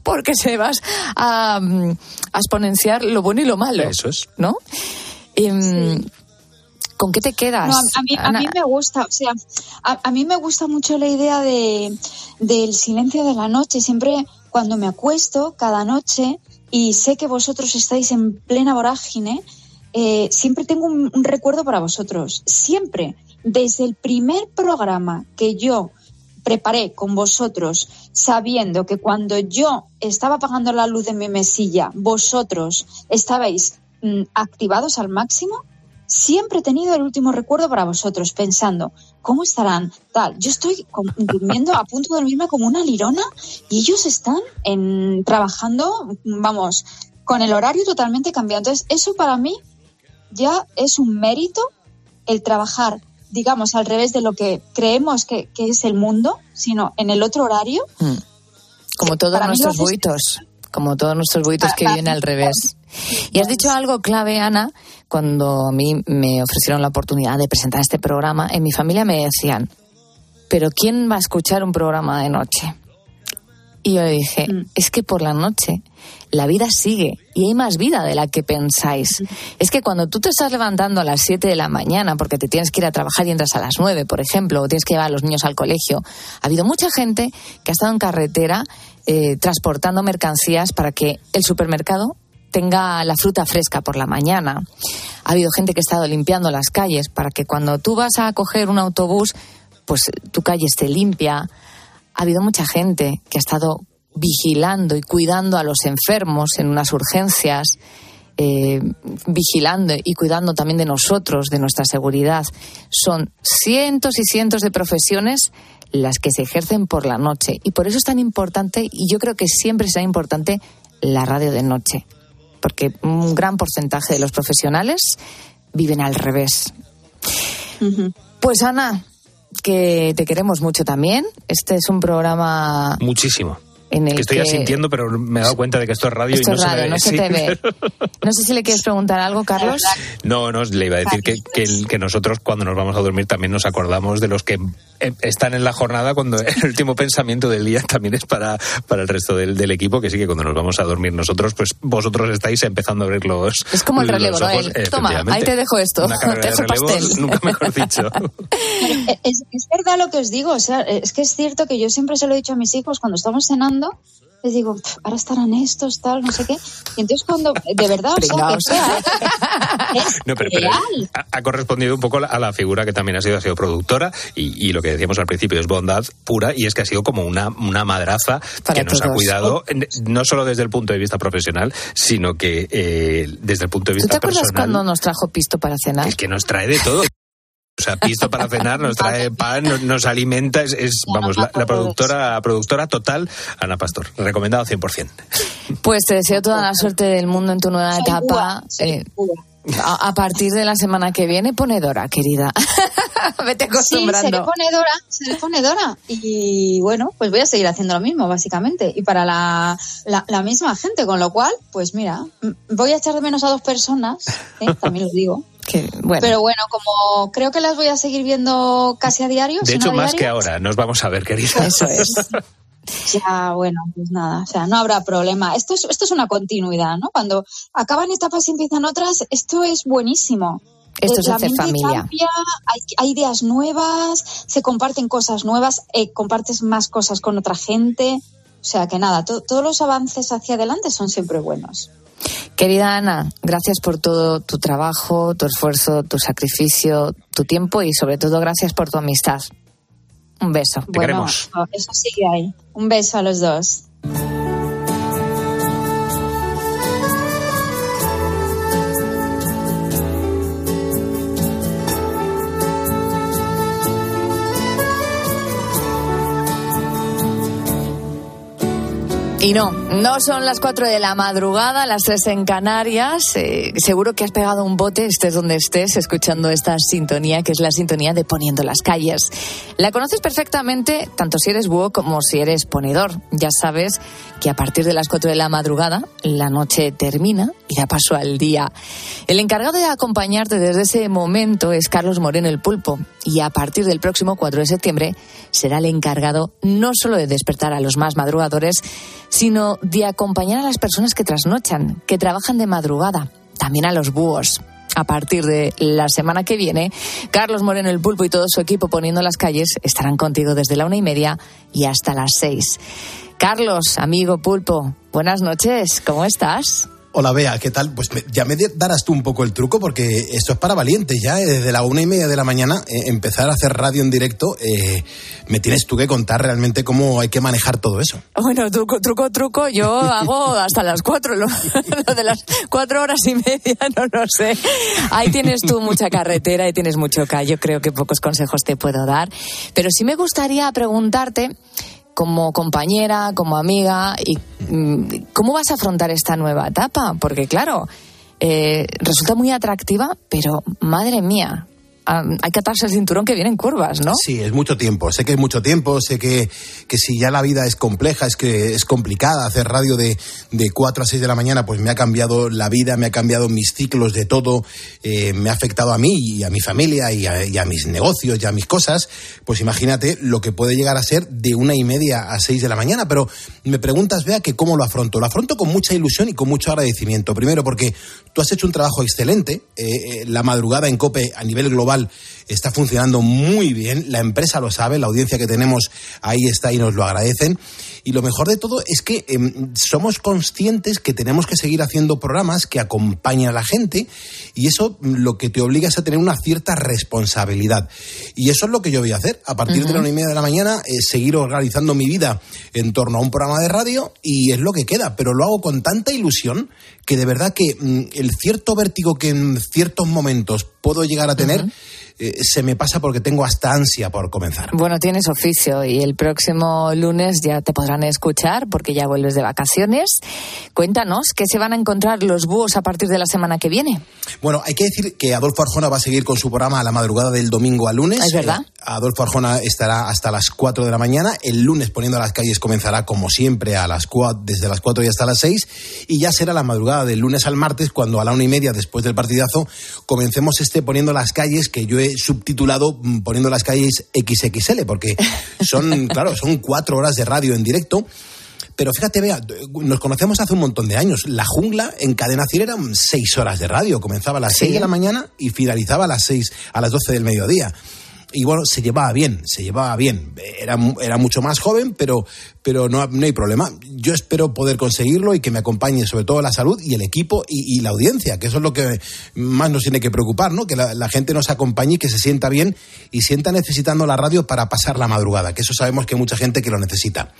porque se vas a, a exponenciar lo bueno y lo malo. Eso es. ¿No? Em, ¿Con qué te quedas? No, a, a mí, a Ana? mí me gusta, o sea, a, a mí me gusta mucho la idea de, del silencio de la noche. Siempre cuando me acuesto cada noche y sé que vosotros estáis en plena vorágine, eh, siempre tengo un, un recuerdo para vosotros. Siempre, desde el primer programa que yo preparé con vosotros, sabiendo que cuando yo estaba apagando la luz de mi mesilla, vosotros estabais mm, activados al máximo, siempre he tenido el último recuerdo para vosotros, pensando, ¿cómo estarán? Tal, yo estoy durmiendo a punto de dormirme como una lirona y ellos están en, trabajando, vamos, con el horario totalmente cambiado. Entonces, eso para mí ya es un mérito el trabajar, digamos, al revés de lo que creemos que, que es el mundo, sino en el otro horario. Mm. Como todos Para nuestros buitos, como todos nuestros buitos que Para- vienen al revés. Y has dicho algo clave, Ana, cuando a mí me ofrecieron la oportunidad de presentar este programa. En mi familia me decían, pero ¿quién va a escuchar un programa de noche? Y yo dije, es que por la noche la vida sigue y hay más vida de la que pensáis. Es que cuando tú te estás levantando a las 7 de la mañana porque te tienes que ir a trabajar y entras a las 9, por ejemplo, o tienes que llevar a los niños al colegio, ha habido mucha gente que ha estado en carretera eh, transportando mercancías para que el supermercado tenga la fruta fresca por la mañana. Ha habido gente que ha estado limpiando las calles para que cuando tú vas a coger un autobús, pues tu calle esté limpia. Ha habido mucha gente que ha estado vigilando y cuidando a los enfermos en unas urgencias, eh, vigilando y cuidando también de nosotros, de nuestra seguridad. Son cientos y cientos de profesiones las que se ejercen por la noche. Y por eso es tan importante, y yo creo que siempre será importante, la radio de noche. Porque un gran porcentaje de los profesionales viven al revés. Pues Ana, que te queremos mucho también. Este es un programa Muchísimo. En el Que estoy que... asintiendo, pero me he dado cuenta de que esto es radio Esto y no es se radio, me ve. no se te ve. No sé si le quieres preguntar algo, Carlos. No, no, le iba a decir que, que, el- que nosotros cuando nos vamos a dormir también nos acordamos de los que eh, están en la jornada cuando el último pensamiento del día también es para, para el resto del, del equipo, que sí que cuando nos vamos a dormir nosotros, pues vosotros estáis empezando a ver los Es como el relevo, ¿no? Toma, ahí te dejo esto. Una Te de dejo relevos, pastel. nunca mejor dicho. Es, es verdad lo que os digo, o sea, es que es cierto que yo siempre se lo he dicho a mis hijos cuando estamos cenando, les digo, "Pf, ahora estarán estos, tal, no sé qué. Y entonces cuando, de verdad, o sea, que sea, es No, pero, pero real. ha, ha correspondido un poco a la figura que también ha sido, ha sido productora y, y lo que decíamos al principio es bondad pura y es que ha sido como una, una madraza Para que nos ha cuidado en- no solo desde el punto de vista profesional, sino que eh, desde el punto de ¿Tú te vista acuerdas personal cuando nos trajo pisto para cenar? es que nos trae de todo. O sea, pisto para cenar, nos trae pan, nos, nos alimenta, es, es, vamos, la, la productora productora total, Ana Pastor, recomendado 100%. Pues te deseo toda la suerte del mundo en tu nueva etapa. Eh, a, a partir de la semana que viene, ponedora, querida. Vete Sí, acostumbrando. seré ponedora, seré ponedora. Y bueno, pues voy a seguir haciendo lo mismo, básicamente. Y para la, la, la misma gente, con lo cual, pues mira, voy a echar de menos a dos personas, ¿eh? también lo digo. Que, bueno. Pero bueno, como creo que las voy a seguir viendo casi a diario. De hecho, a más que ahora, nos vamos a ver, querida. Eso es. Ya, bueno, pues nada, o sea, no habrá problema. Esto es, esto es una continuidad, ¿no? Cuando acaban etapas y empiezan otras, esto es buenísimo. Esto es la hacer familia. cambia, hay, hay ideas nuevas, se comparten cosas nuevas, eh, compartes más cosas con otra gente. O sea que nada, to- todos los avances hacia adelante son siempre buenos. Querida Ana, gracias por todo tu trabajo, tu esfuerzo, tu sacrificio, tu tiempo y sobre todo gracias por tu amistad. Un beso. bueno, Eso sigue ahí. Un beso a los dos. Y no, no son las 4 de la madrugada, las 3 en Canarias. Eh, seguro que has pegado un bote, estés donde estés, escuchando esta sintonía, que es la sintonía de Poniendo las calles. La conoces perfectamente, tanto si eres búho como si eres ponedor. Ya sabes que a partir de las 4 de la madrugada, la noche termina y da paso al día. El encargado de acompañarte desde ese momento es Carlos Moreno el Pulpo. Y a partir del próximo 4 de septiembre será el encargado no solo de despertar a los más madrugadores, sino de acompañar a las personas que trasnochan, que trabajan de madrugada, también a los búhos. A partir de la semana que viene, Carlos Moreno el Pulpo y todo su equipo poniendo las calles estarán contigo desde la una y media y hasta las seis. Carlos, amigo Pulpo, buenas noches, ¿cómo estás? Hola Bea, ¿qué tal? Pues ya me darás tú un poco el truco porque esto es para valientes ya. eh, Desde la una y media de la mañana eh, empezar a hacer radio en directo, eh, me tienes tú que contar realmente cómo hay que manejar todo eso. Bueno, truco, truco, truco, yo hago hasta las cuatro, lo, lo de las cuatro horas y media, no lo sé. Ahí tienes tú mucha carretera y tienes mucho callo, creo que pocos consejos te puedo dar. Pero sí me gustaría preguntarte, como compañera, como amiga, y mm, ¿cómo vas a afrontar esta nueva etapa? Porque claro, eh, resulta muy atractiva, pero madre mía, hay que atarse el cinturón que vienen curvas, ¿no? Sí, es mucho tiempo. Sé que es mucho tiempo. Sé que, que si ya la vida es compleja, es que es complicada hacer radio de, de 4 a 6 de la mañana, pues me ha cambiado la vida, me ha cambiado mis ciclos de todo, eh, me ha afectado a mí y a mi familia y a, y a mis negocios y a mis cosas. Pues imagínate lo que puede llegar a ser de una y media a 6 de la mañana. Pero me preguntas, vea, que cómo lo afronto. Lo afronto con mucha ilusión y con mucho agradecimiento. Primero, porque tú has hecho un trabajo excelente. Eh, eh, la madrugada en COPE a nivel global está funcionando muy bien. La empresa lo sabe, la audiencia que tenemos ahí está y nos lo agradecen. Y lo mejor de todo es que em, somos conscientes que tenemos que seguir haciendo programas que acompañen a la gente y eso mm, lo que te obliga es a tener una cierta responsabilidad. Y eso es lo que yo voy a hacer. A partir de la una y media de la mañana, eh, seguir organizando mi vida en torno a un programa de radio y es lo que queda. Pero lo hago con tanta ilusión que de verdad que mm, el cierto vértigo que en ciertos momentos puedo llegar a tener eh, se me pasa porque tengo hasta ansia por comenzar. Bueno, tienes oficio y el próximo lunes ya te podrán escuchar porque ya vuelves de vacaciones. Cuéntanos qué se van a encontrar los búhos a partir de la semana que viene. Bueno, hay que decir que Adolfo Arjona va a seguir con su programa a la madrugada del domingo al lunes. Es verdad. Eh, Adolfo Arjona estará hasta las 4 de la mañana. El lunes poniendo a las calles comenzará como siempre a las cua- desde las 4 y hasta las 6. Y ya será la madrugada del lunes al martes cuando a la una y media después del partidazo comencemos este poniendo las calles que yo he subtitulado mm, poniendo las calles XXL porque son, claro, son cuatro horas de radio en directo. Pero fíjate, vea, nos conocemos hace un montón de años. La jungla en cadena Cier eran seis horas de radio. Comenzaba a las Sí. seis de la mañana y finalizaba a las seis, a las doce del mediodía. Y bueno, se llevaba bien, se llevaba bien. Era, era mucho más joven, pero, pero no, no hay problema. Yo espero poder conseguirlo y que me acompañe sobre todo la salud y el equipo y, y la audiencia, que eso es lo que más nos tiene que preocupar, ¿no? Que la, la gente nos acompañe y que se sienta bien y sienta necesitando la radio para pasar la madrugada, que eso sabemos que hay mucha gente que lo necesita.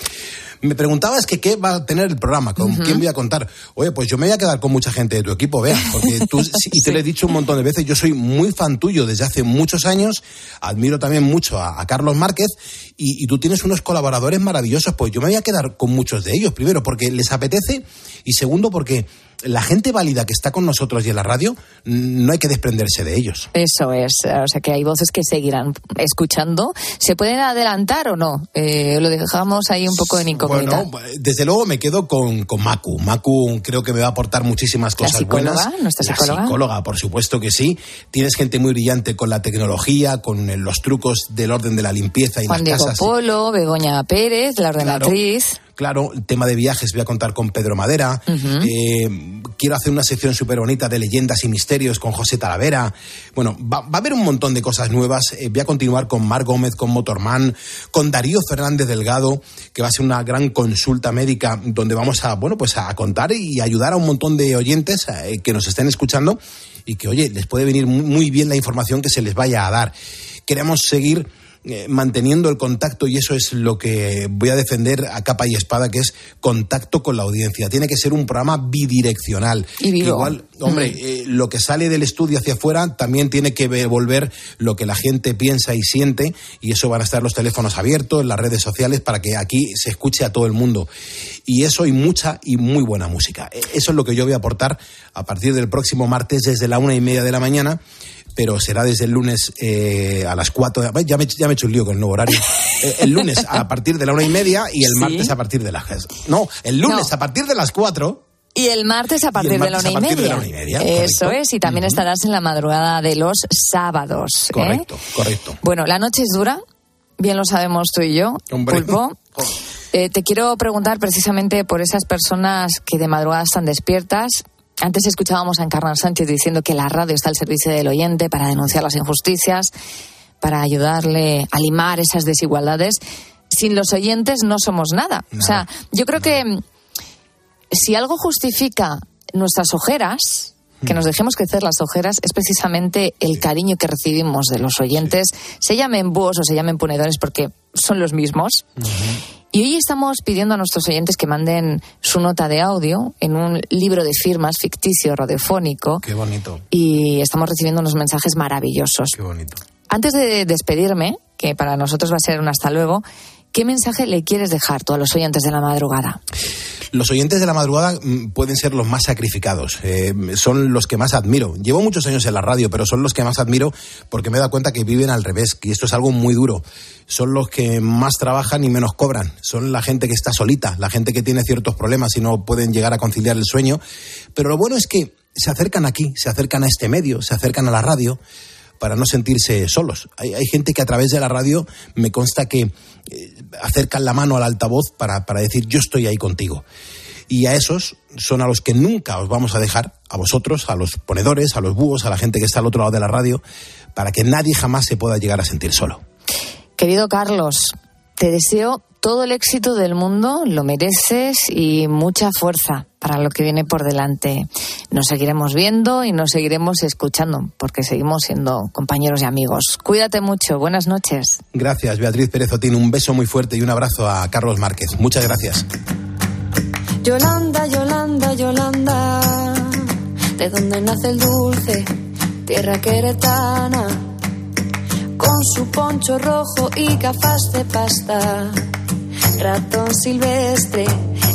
Me preguntabas que qué va a tener el programa, con quién voy a contar. Oye, pues yo me voy a quedar con mucha gente de tu equipo, vea, porque tú, y te lo he dicho un montón de veces, yo soy muy fan tuyo desde hace muchos años, admiro también mucho a, a Carlos Márquez y, y tú tienes unos colaboradores maravillosos, pues yo me voy a quedar con muchos de ellos, primero porque les apetece y segundo porque la gente válida que está con nosotros y en la radio, no hay que desprenderse de ellos. Eso es, o sea que hay voces que seguirán escuchando. ¿Se pueden adelantar o no? Eh, lo dejamos ahí un poco en incógnita. Bueno, desde luego me quedo con, con Macu. Macu creo que me va a aportar muchísimas ¿La cosas psicóloga? buenas. ¿Nuestra La psicóloga? psicóloga, por supuesto que sí. Tienes gente muy brillante con la tecnología, con eh, los trucos del orden de la limpieza y Juan las Diego casas. Polo, Begoña Pérez, la ordenatriz. Claro, el tema de viajes voy a contar con Pedro Madera. Eh, quiero hacer una sección súper bonita de leyendas y misterios con José Talavera. Bueno, va, va a haber un montón de cosas nuevas. Eh, voy a continuar con Mar Gómez, con Motorman, con Darío Fernández Delgado, que va a ser una gran consulta médica donde vamos a, bueno, pues a contar y ayudar a un montón de oyentes eh, que nos estén escuchando y que, oye, les puede venir muy bien la información que se les vaya a dar. Queremos seguir eh, manteniendo el contacto y eso es lo que voy a defender a capa y espada, que es contacto con la audiencia. Tiene que ser un programa bidireccional. Y vivo. Igual, hombre, Mm. eh, lo que sale del estudio hacia afuera también tiene que volver lo que la gente piensa y siente y eso van a estar los teléfonos abiertos, las redes sociales para que aquí se escuche a todo el mundo. Y eso y mucha y muy buena música. Eh, Eso es lo que yo voy a aportar a partir del próximo martes desde la una y media de la mañana pero será desde el lunes eh, a las cuatro. de- Ya me, ya me he hecho un lío con el nuevo horario. Eh, el lunes a partir de la una y media y el Sí. martes a partir de las. No, el lunes No. a partir de las cuatro. Y el martes a partir, de, la a y partir de la una y media, Eso correcto. es, y también estarás en la madrugada de los sábados. ¿eh? Correcto, correcto. Bueno, la noche es dura, bien lo sabemos tú y yo, Hombre. Pulpo. Eh, te quiero preguntar precisamente por esas personas que de madrugada están despiertas. Antes escuchábamos a Encarnar Sánchez diciendo que la radio está al servicio del oyente para denunciar las injusticias, para ayudarle a limar esas desigualdades. Sin los oyentes no somos nada. O sea, yo creo que mm, si algo justifica nuestras ojeras, que nos dejemos crecer las ojeras, es precisamente el cariño que recibimos de los oyentes, se llamen búhos o se llamen ponedores porque son los mismos. Y hoy estamos pidiendo a nuestros oyentes que manden su nota de audio en un libro de firmas ficticio radiofónico Qué bonito, y estamos recibiendo unos mensajes maravillosos. qué bonito. Antes de despedirme, que para nosotros va a ser un hasta luego, ¿qué mensaje le quieres dejar tú a los oyentes de la madrugada? Los oyentes de la madrugada mm, pueden ser los más sacrificados, eh, son los que más admiro. Llevo muchos años en la radio, pero son los que más admiro porque me he dado cuenta que viven al revés, y esto es algo muy duro. Son los que más trabajan y menos cobran. Son la gente que está solita, la gente que tiene ciertos problemas y no pueden llegar a conciliar el sueño. Pero lo bueno es que se acercan aquí, se acercan a este medio, se acercan a la radio para no sentirse solos. Hay, gente que a través de la radio me consta que eh, acercan la mano al altavoz para, para decir yo estoy ahí contigo. Y a esos son a los que nunca os vamos a dejar, a vosotros, a los ponedores, a los búhos, a la gente que está al otro lado de la radio, para que nadie jamás se pueda llegar a sentir solo. Querido Carlos, te deseo todo el éxito del mundo, lo mereces y mucha fuerza para lo que viene por delante. Nos seguiremos viendo y nos seguiremos escuchando, porque seguimos siendo compañeros y amigos. Cuídate mucho, buenas noches. Gracias, Beatriz Pérez Otín. Un beso muy fuerte y un abrazo a Carlos Márquez. Muchas gracias. Yolanda, Yolanda, Yolanda, de donde nace el dulce, tierra queretana, con su poncho rojo y gafas de pasta, ratón silvestre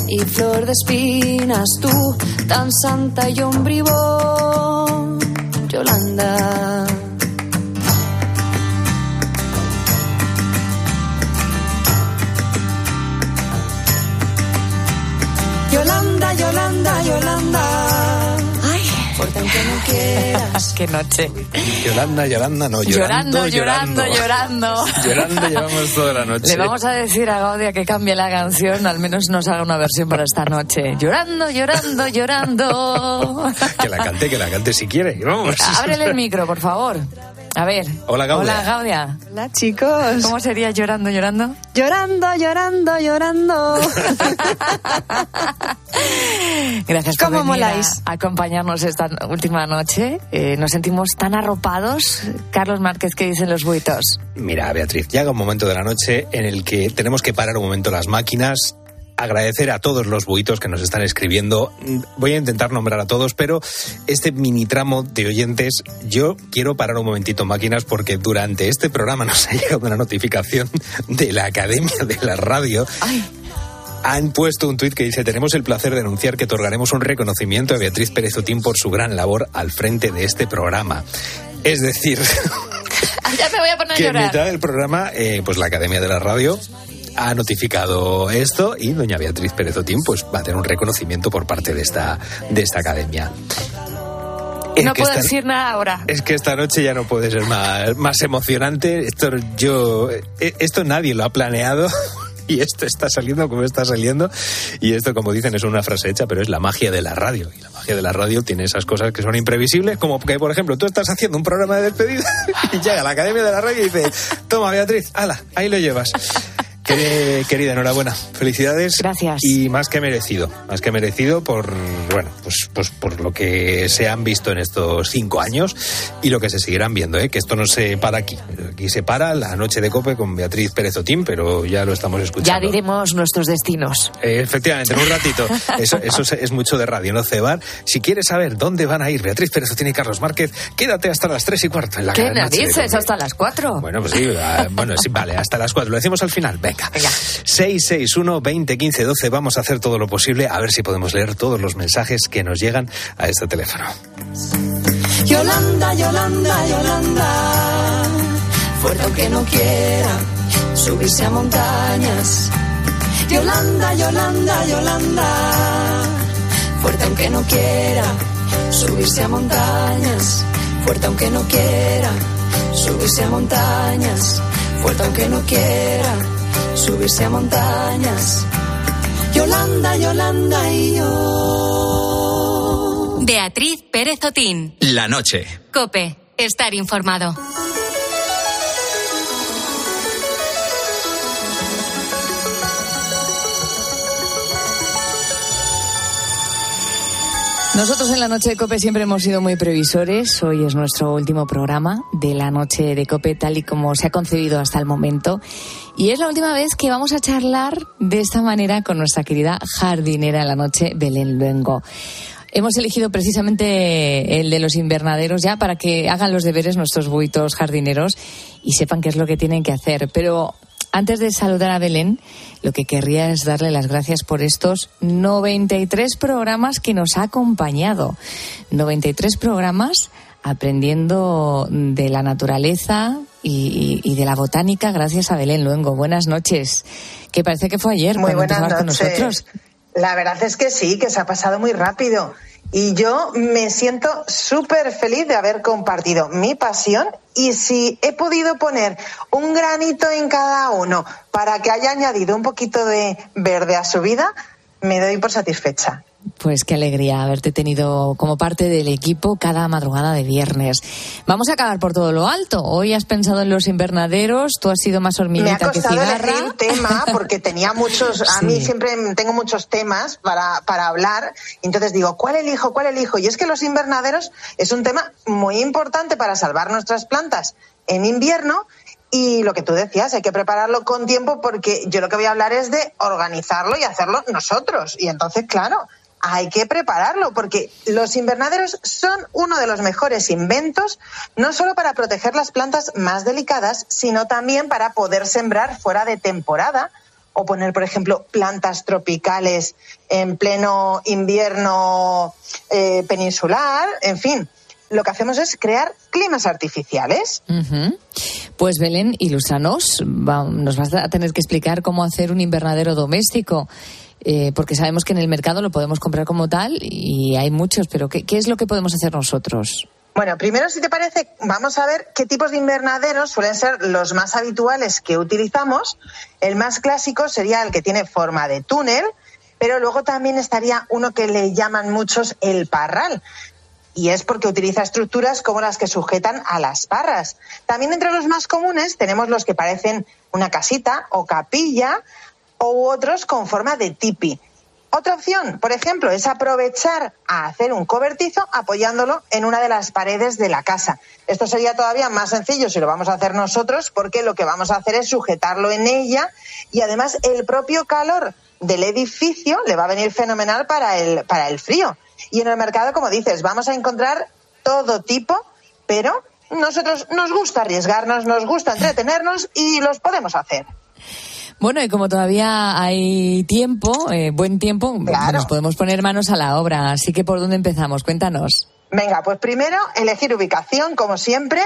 y flor de espinas, tú tan santa y ombribón, Yolanda. Yolanda, Yolanda, Yolanda. Quieras. Qué noche. Yolanda, Yolanda, no, Llorando, llorando, llorando, llorando. Llorando llevamos toda la noche. Le vamos a decir a Gaudia que cambie la canción, al menos nos haga una versión para esta noche. Llorando, llorando, llorando. Que la cante, que la cante si quiere. Vamos. Ábrele el micro, por favor. A ver. Hola, Gaudia. Hola, Gaudia. Hola, chicos. ¿Cómo sería llorando, llorando? Llorando, llorando, llorando. Gracias por ¿Cómo venir a- moláis? a acompañarnos esta última noche. Eh, nos sentimos tan arropados. Carlos Márquez, ¿qué dicen los buitos? Mira, Beatriz, llega un momento de la noche en el que tenemos que parar un momento las máquinas. Agradecer a todos los buitos que nos están escribiendo. Voy a intentar nombrar a todos, pero este mini tramo de oyentes, yo quiero parar un momentito máquinas porque durante este programa nos ha llegado una notificación de la Academia de la Radio. Han puesto un tuit que dice: Tenemos el placer de anunciar que otorgaremos un reconocimiento a Beatriz Pérez Otín por su gran labor al frente de este programa. Es decir, ya me voy a poner a que en llorar. mitad del programa, eh, pues la Academia de la Radio ha notificado esto y doña Beatriz Pérez Otín pues va a tener un reconocimiento por parte de esta, de esta academia. Es No puedo esta- decir nada ahora. Es que esta noche ya no puede ser más, más emocionante. Esto yo, eh, esto nadie lo ha planeado. y esto está saliendo como está saliendo. Y esto, como dicen, es una frase hecha, pero es la magia de la radio. Y la magia de la radio tiene esas cosas que son imprevisibles, como que, por ejemplo, tú estás haciendo un programa de despedida y llega a la Academia de la Radio y dice, toma, Beatriz, ala, ahí lo llevas. Querida, querida, enhorabuena. Felicidades. Gracias. Y más que merecido. Más que merecido por, bueno, pues, pues por lo que se han visto en estos cinco años y lo que se seguirán viendo, ¿eh? que esto no se para aquí. Aquí se para la noche de cope con Beatriz Pérez Otín, pero ya lo estamos Ya escuchando. diremos nuestros destinos. Eh, efectivamente, en un ratito. Eso, eso es- es mucho de radio, ¿no? Cebar. Si quieres saber dónde van a ir Beatriz Pérez Otín y Carlos Márquez, quédate hasta las tres y cuarto en la ¿Qué narices? Cope. Hasta las cuatro. Bueno, pues sí, ah, bueno, sí, vale, hasta las 4. Lo decimos al final. Venga. 661 20 15 12. Vamos a hacer todo lo posible a ver si podemos leer todos los mensajes que nos llegan a este teléfono. Yolanda, Yolanda, Yolanda, fuerte aunque no quiera subirse a montañas. Yolanda, Yolanda, Yolanda, fuerte aunque no quiera subirse a montañas. Fuerte aunque no quiera subirse a montañas. Fuerte aunque no quiera subirse a montañas. Yolanda, Yolanda y yo. Beatriz Pérez Otín. La noche. Cope. Estar informado. Nosotros en la noche de Cope siempre hemos sido muy previsores. Hoy es nuestro último programa de la noche de Cope tal y como se ha concebido hasta el momento. Y es la última vez que vamos a charlar de esta manera con nuestra querida jardinera en la noche, Belén Luengo. Hemos elegido precisamente el de los invernaderos ya para que hagan los deberes nuestros buitos jardineros y sepan qué es lo que tienen que hacer. Pero antes de saludar a Belén, lo que querría es darle las gracias por estos 93 programas que nos ha acompañado. 93 programas aprendiendo de la naturaleza y, de la botánica gracias a Belén Luengo. Buenas noches. Que parece que fue ayer Muy cuando buenas empezabas con noches. nosotros. La verdad es que sí, que se ha pasado muy rápido. Y yo me siento súper feliz de haber compartido mi pasión y si he podido poner un granito en cada uno para que haya añadido un poquito de verde a su vida, me doy por satisfecha. Pues qué alegría haberte tenido como parte del equipo cada madrugada de viernes. Vamos a acabar por todo lo alto. Hoy has pensado en los invernaderos, tú has sido más Me ha hormiguita que costado cigarra. elegir tema porque tenía muchos, a mí siempre tengo muchos temas para, para hablar, entonces digo, ¿cuál elijo? ¿Cuál elijo? Y es que los invernaderos es un tema muy importante para salvar nuestras plantas en invierno y lo que tú decías, hay que prepararlo con tiempo porque yo lo que voy a hablar es de organizarlo y hacerlo nosotros. Y entonces, claro, hay que prepararlo porque los invernaderos son uno de los mejores inventos, no solo para proteger las plantas más delicadas, sino también para poder sembrar fuera de temporada o poner, por ejemplo, plantas tropicales en pleno invierno eh, peninsular, en fin. Lo que hacemos es crear climas artificiales. Pues Belén, ilústranos. Va- nos vas a tener que explicar cómo hacer un invernadero doméstico. Eh, porque sabemos que en el mercado lo podemos comprar como tal y hay muchos, pero ¿qué, qué es lo que podemos hacer nosotros? Bueno, primero, si te parece, vamos a ver qué tipos de invernaderos suelen ser los más habituales que utilizamos. El más clásico sería el que tiene forma de túnel, pero luego también estaría uno que le llaman muchos el parral. Y es porque utiliza estructuras como las que sujetan a las parras. También entre los más comunes tenemos los que parecen una casita o capilla, o otros con forma de tipi. Otra opción, por ejemplo, es aprovechar a hacer un cobertizo apoyándolo en una de las paredes de la casa. Esto sería todavía más sencillo si lo vamos a hacer nosotros, porque lo que vamos a hacer es sujetarlo en ella y además el propio calor del edificio le va a venir fenomenal para el, para el frío. Y en el mercado, como dices, vamos a encontrar todo tipo, pero nosotros nos gusta arriesgarnos, nos gusta entretenernos y los podemos hacer. Bueno, y como todavía hay tiempo, eh, buen tiempo, nos podemos poner manos a la obra. Así que, ¿por dónde empezamos? Cuéntanos. Venga, pues primero elegir ubicación, como siempre.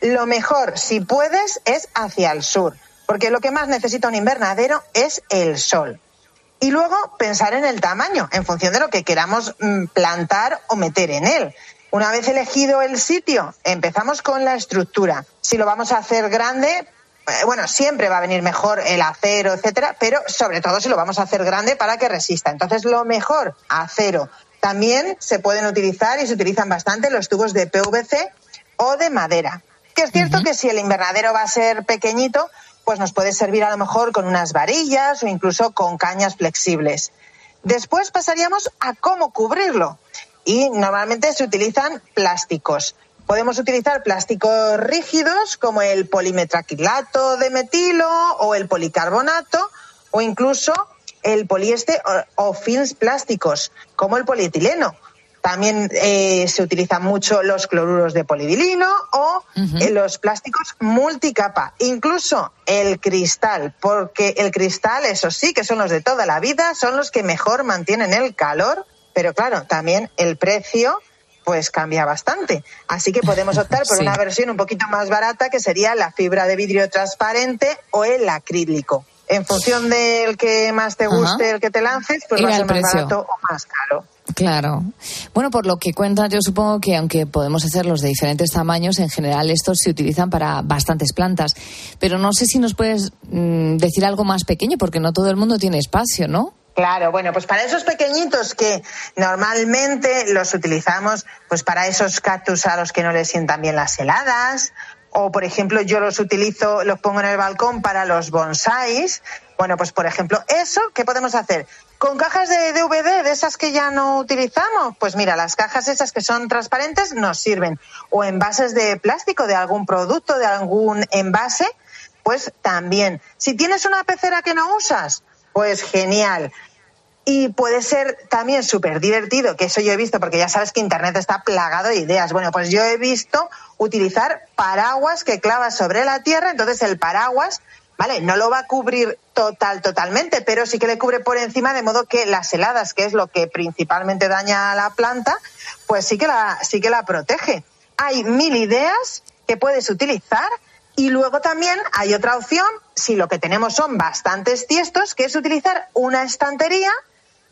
Lo mejor, si puedes, es hacia el sur, porque lo que más necesita un invernadero es el sol. Y luego pensar en el tamaño, en función de lo que queramos mm, plantar o meter en él. Una vez elegido el sitio, empezamos con la estructura. Si lo vamos a hacer grande, bueno, siempre va a venir mejor el acero, etcétera, pero sobre todo si lo vamos a hacer grande para que resista. Entonces, lo mejor, acero. También se pueden utilizar y se utilizan bastante los tubos de PVC o de madera. Que es cierto que si el invernadero va a ser pequeñito, pues nos puede servir a lo mejor con unas varillas o incluso con cañas flexibles. Después pasaríamos a cómo cubrirlo. Y normalmente se utilizan plásticos. Podemos utilizar plásticos rígidos como el polimetraquilato de metilo o el policarbonato o incluso el poliéster o, o films plásticos como el polietileno. También eh, se utilizan mucho los cloruros de polivilino o eh, los plásticos multicapa, incluso el cristal, porque el cristal, eso sí, que son los de toda la vida, son los que mejor mantienen el calor, pero claro, también el precio pues cambia bastante. Así que podemos optar por Sí. una versión un poquito más barata que sería la fibra de vidrio transparente o el acrílico. En función del que más te Ajá. guste, el que te lances, pues va a ser más precio. barato o más caro. Claro. Bueno, por lo que cuentas, yo supongo que aunque podemos hacerlos de diferentes tamaños, en general estos se utilizan para bastantes plantas. Pero no sé si nos puedes mm, decir algo más pequeño, porque no todo el mundo tiene espacio, ¿no? Claro, bueno, pues para esos pequeñitos que normalmente los utilizamos, pues para esos cactus a los que no les sientan bien las heladas, o por ejemplo yo los utilizo, los pongo en el balcón para los bonsáis. Bueno, pues por ejemplo, eso, ¿qué podemos hacer? Con cajas de DVD, de esas que ya no utilizamos, pues mira, las cajas esas que son transparentes nos sirven. O envases de plástico de algún producto, de algún envase, pues también. Si tienes una pecera que no usas, pues genial. Y puede ser también súper divertido, que eso yo he visto, porque ya sabes que Internet está plagado de ideas. Bueno, pues yo he visto utilizar paraguas que clavas sobre la tierra, entonces el paraguas, ¿vale? No lo va a cubrir total, totalmente, pero sí que le cubre por encima, de modo que las heladas, que es lo que principalmente daña a la planta, pues sí que la, sí que la protege. Hay mil ideas que puedes utilizar y luego también hay otra opción, si lo que tenemos son bastantes tiestos, que es utilizar una estantería.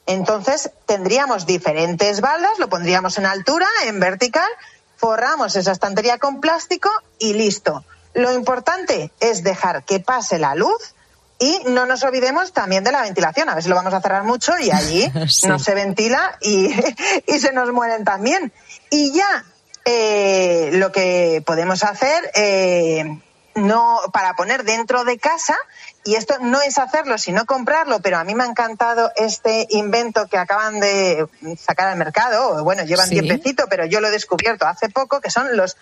Entonces tendríamos diferentes baldas, lo pondríamos en altura, en vertical, forramos esa estantería con plástico y listo. Lo importante es dejar que pase la luz y no nos olvidemos también de la ventilación. A ver si lo vamos a cerrar mucho y allí Sí. no se ventila y, y se nos mueren también. Y ya eh, lo que podemos hacer eh, no para poner dentro de casa y esto no es hacerlo sino comprarlo pero a mí me ha encantado este invento que acaban de sacar al mercado o bueno llevan Sí. tiempecito pero yo lo he descubierto hace poco que son los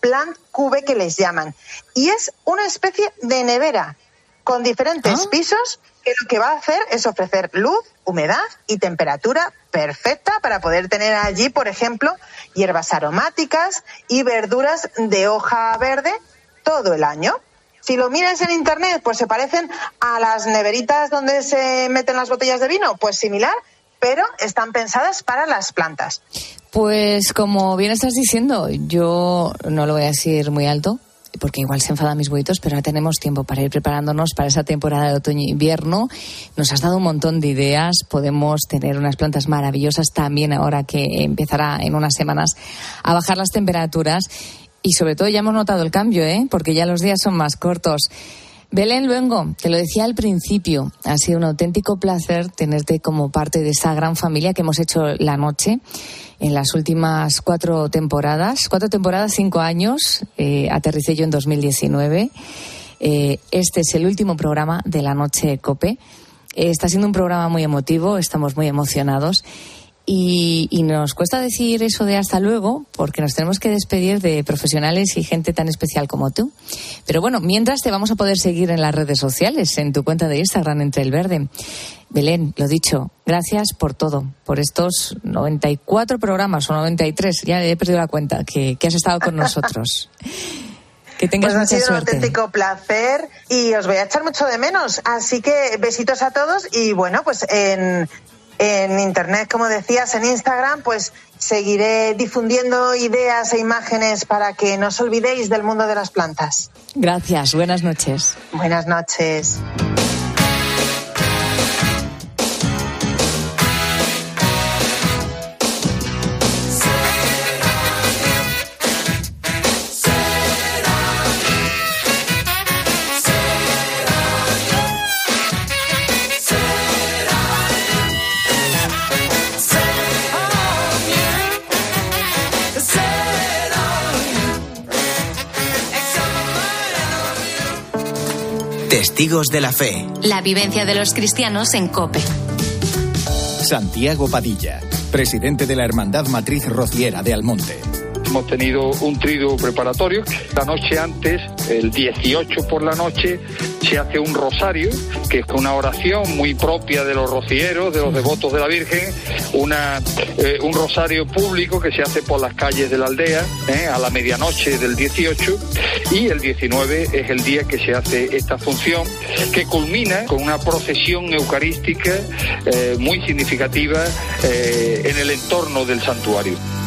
plant cube que les llaman y es una especie de nevera con diferentes pisos que lo que va a hacer es ofrecer luz, humedad y temperatura perfecta para poder tener allí, por ejemplo, hierbas aromáticas y verduras de hoja verde todo el año. Si lo miras en internet, pues se parecen a las neveritas donde se meten las botellas de vino, pues similar, pero están pensadas para las plantas. Pues como bien estás diciendo, yo no lo voy a decir muy alto, porque igual se enfadan mis huevitos, pero ahora tenemos tiempo para ir preparándonos para esa temporada de otoño-invierno. Nos has dado un montón de ideas, podemos tener unas plantas maravillosas también ahora que empezará en unas semanas a bajar las temperaturas. Y sobre todo ya hemos notado el cambio, ¿eh? porque ya los días son más cortos. Belén Luengo, te lo decía al principio, ha sido un auténtico placer tenerte como parte de esa gran familia que hemos hecho la noche en las últimas cuatro temporadas. Cuatro temporadas, cinco años. Eh, aterricé yo en 2019. Eh, este es el último programa de la noche COPE. Eh, está siendo un programa muy emotivo, estamos muy emocionados. Y, y nos cuesta decir eso de hasta luego, porque nos tenemos que despedir de profesionales y gente tan especial como tú. Pero bueno, mientras te vamos a poder seguir en las redes sociales, en tu cuenta de Instagram, Entre el Verde. Belén, lo dicho, gracias por todo, por estos 94 programas o 93, ya he perdido la cuenta, que, que has estado con nosotros. Que tengas Pues ha mucha sido un suerte. auténtico placer y os voy a echar mucho de menos. Así que besitos a todos y bueno, pues en, en internet, como decías, en Instagram, pues seguiré difundiendo ideas e imágenes para que no os olvidéis del mundo de las plantas. Gracias, buenas noches. Buenas noches. Testigos de la fe. La vivencia de los cristianos en COPE. Santiago Padilla, presidente de la Hermandad Matriz Rociera de Almonte. Hemos tenido un triduo preparatorio. La noche antes, el 18 por la noche, se hace un rosario, que es una oración muy propia de los rocieros, de los devotos de la Virgen, eh, un rosario público que se hace por las calles de la aldea eh, a la medianoche del 18 y el 19 es el día que se hace esta función que culmina con una procesión eucarística eh, muy significativa en el entorno del santuario.